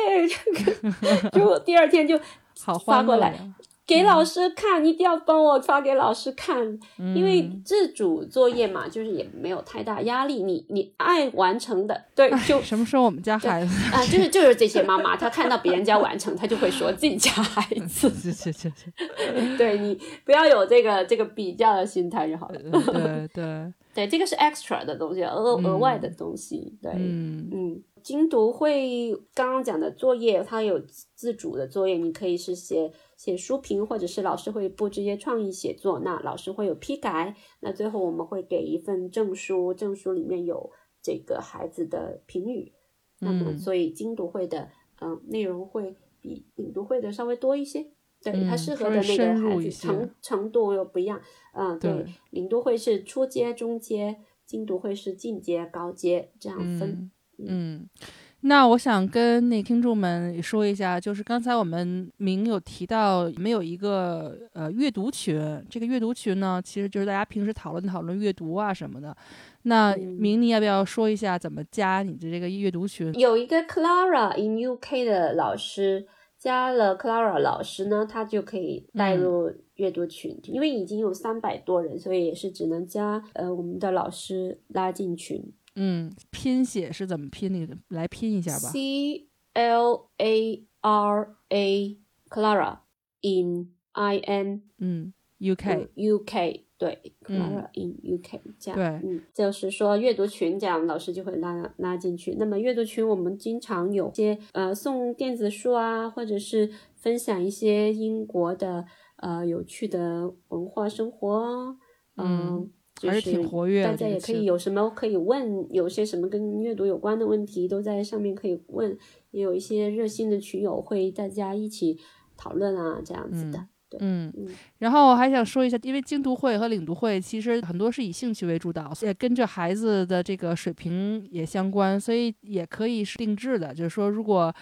就第二天就好发过来。给老师看，一定要帮我发给老师看，因为自主作业嘛，就是也没有太大压力，你你爱完成的，对，就什么时候我们家孩子？啊，就是 就是这些妈妈，她看到别人家完成，她就会说自己家孩子，是是是是，对你不要有这个这个比较的心态就好了，对对。对，这个是 extra 的东西，额额外的东西，对，嗯。嗯。精读会刚刚讲的作业，它有自主的作业，你可以是写写书评，或者是老师会布置一些创意写作，那老师会有批改，那最后我们会给一份证书，证书里面有这个孩子的评语。那么，所以精读会的嗯内容会比领读会的稍微多一些，对它适合的那个孩子程程度又不一样。嗯，对，领读会是初阶、中阶，精读会是进阶、高阶这样分。嗯，那我想跟那听众们说一下，就是刚才我们明有提到没有一个呃阅读群，这个阅读群呢，其实就是大家平时讨论讨论阅读啊什么的。那明你要不要说一下怎么加你的这个阅读群？有一个 Clara in UK 的老师加了 Clara 老师呢，他就可以带入阅读群，因为已经有三百多人，所以也是只能加呃我们的老师拉进群。嗯，拼写是怎么拼？你来拼一下吧。C L A R A Clara in I N 嗯 U K U K 对 Clara in U K 这样对嗯，就是说阅读群这样，老师就会拉拉进去。那么阅读群我们经常有些呃送电子书啊，或者是分享一些英国的呃有趣的文化生活嗯。还是挺活跃，大家也可以有什么可以问，有些什么跟阅读有关的问题都在上面可以问，也有一些热心的群友会大家一起讨论啊，这样子的。嗯嗯。然后我还想说一下，因为精读会和领读会其实很多是以兴趣为主导，也跟着孩子的这个水平也相关，所以也可以是定制的。就是说，如果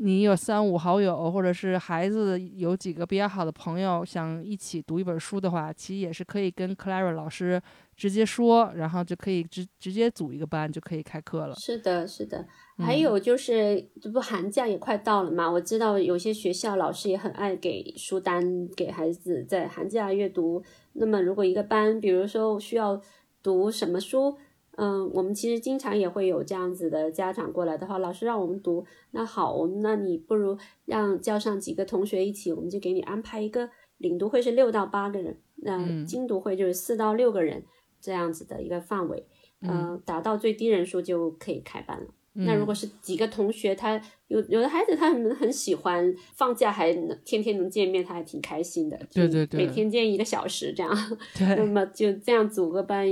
你有三五好友，或者是孩子有几个比较好的朋友，想一起读一本书的话，其实也是可以跟 Clara 老师直接说，然后就可以直直接组一个班，就可以开课了。是的，是的。还有就是，这不寒假也快到了嘛？我知道有些学校老师也很爱给书单给孩子在寒假阅读。那么如果一个班，比如说需要读什么书？嗯，我们其实经常也会有这样子的家长过来的话，老师让我们读，那好，我们那你不如让叫上几个同学一起，我们就给你安排一个领读会是六到八个人，那精读会就是四到六个人这样子的一个范围，嗯，达到最低人数就可以开班了。那如果是几个同学，他有有的孩子他很很喜欢放假还能天天能见面，他还挺开心的。对对对，每天见一个小时这样。对。那么就这样组个班，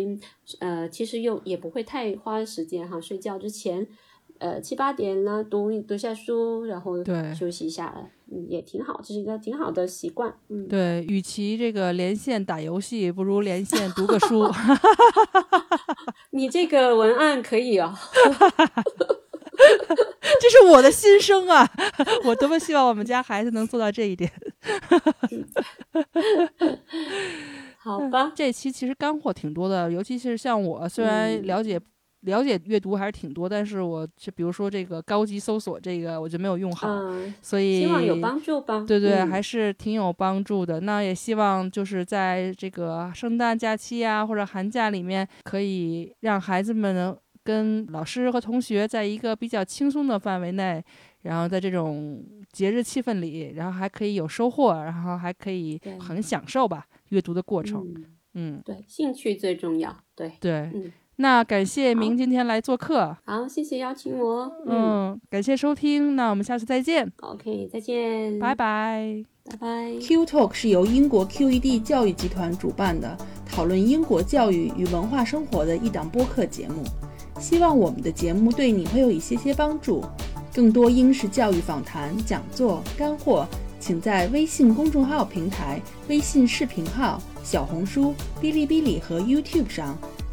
呃，其实又也不会太花时间哈。睡觉之前，呃，七八点呢读读下书，然后休息一下。嗯，也挺好，这是一个挺好的习惯。嗯，对，与其这个连线打游戏，不如连线读个书。你这个文案可以哦，这是我的心声啊！我多么希望我们家孩子能做到这一点。好吧，这期其实干货挺多的，尤其是像我，虽然了解。了解阅读还是挺多，但是我就比如说这个高级搜索这个，我就没有用好，所以希望有帮助吧。对对，还是挺有帮助的。那也希望就是在这个圣诞假期啊，或者寒假里面，可以让孩子们能跟老师和同学在一个比较轻松的范围内，然后在这种节日气氛里，然后还可以有收获，然后还可以很享受吧阅读的过程。嗯，对，兴趣最重要。对对，嗯。那感谢明今天来做客，好，谢谢邀请我，嗯，感谢收听，那我们下次再见，OK，再见，拜拜，拜拜。Q Talk 是由英国 QED 教育集团主办的，讨论英国教育与文化生活的一档播客节目，希望我们的节目对你会有一些些帮助。更多英式教育访谈、讲座、干货，请在微信公众号平台、微信视频号、小红书、哔哩哔哩和 YouTube 上。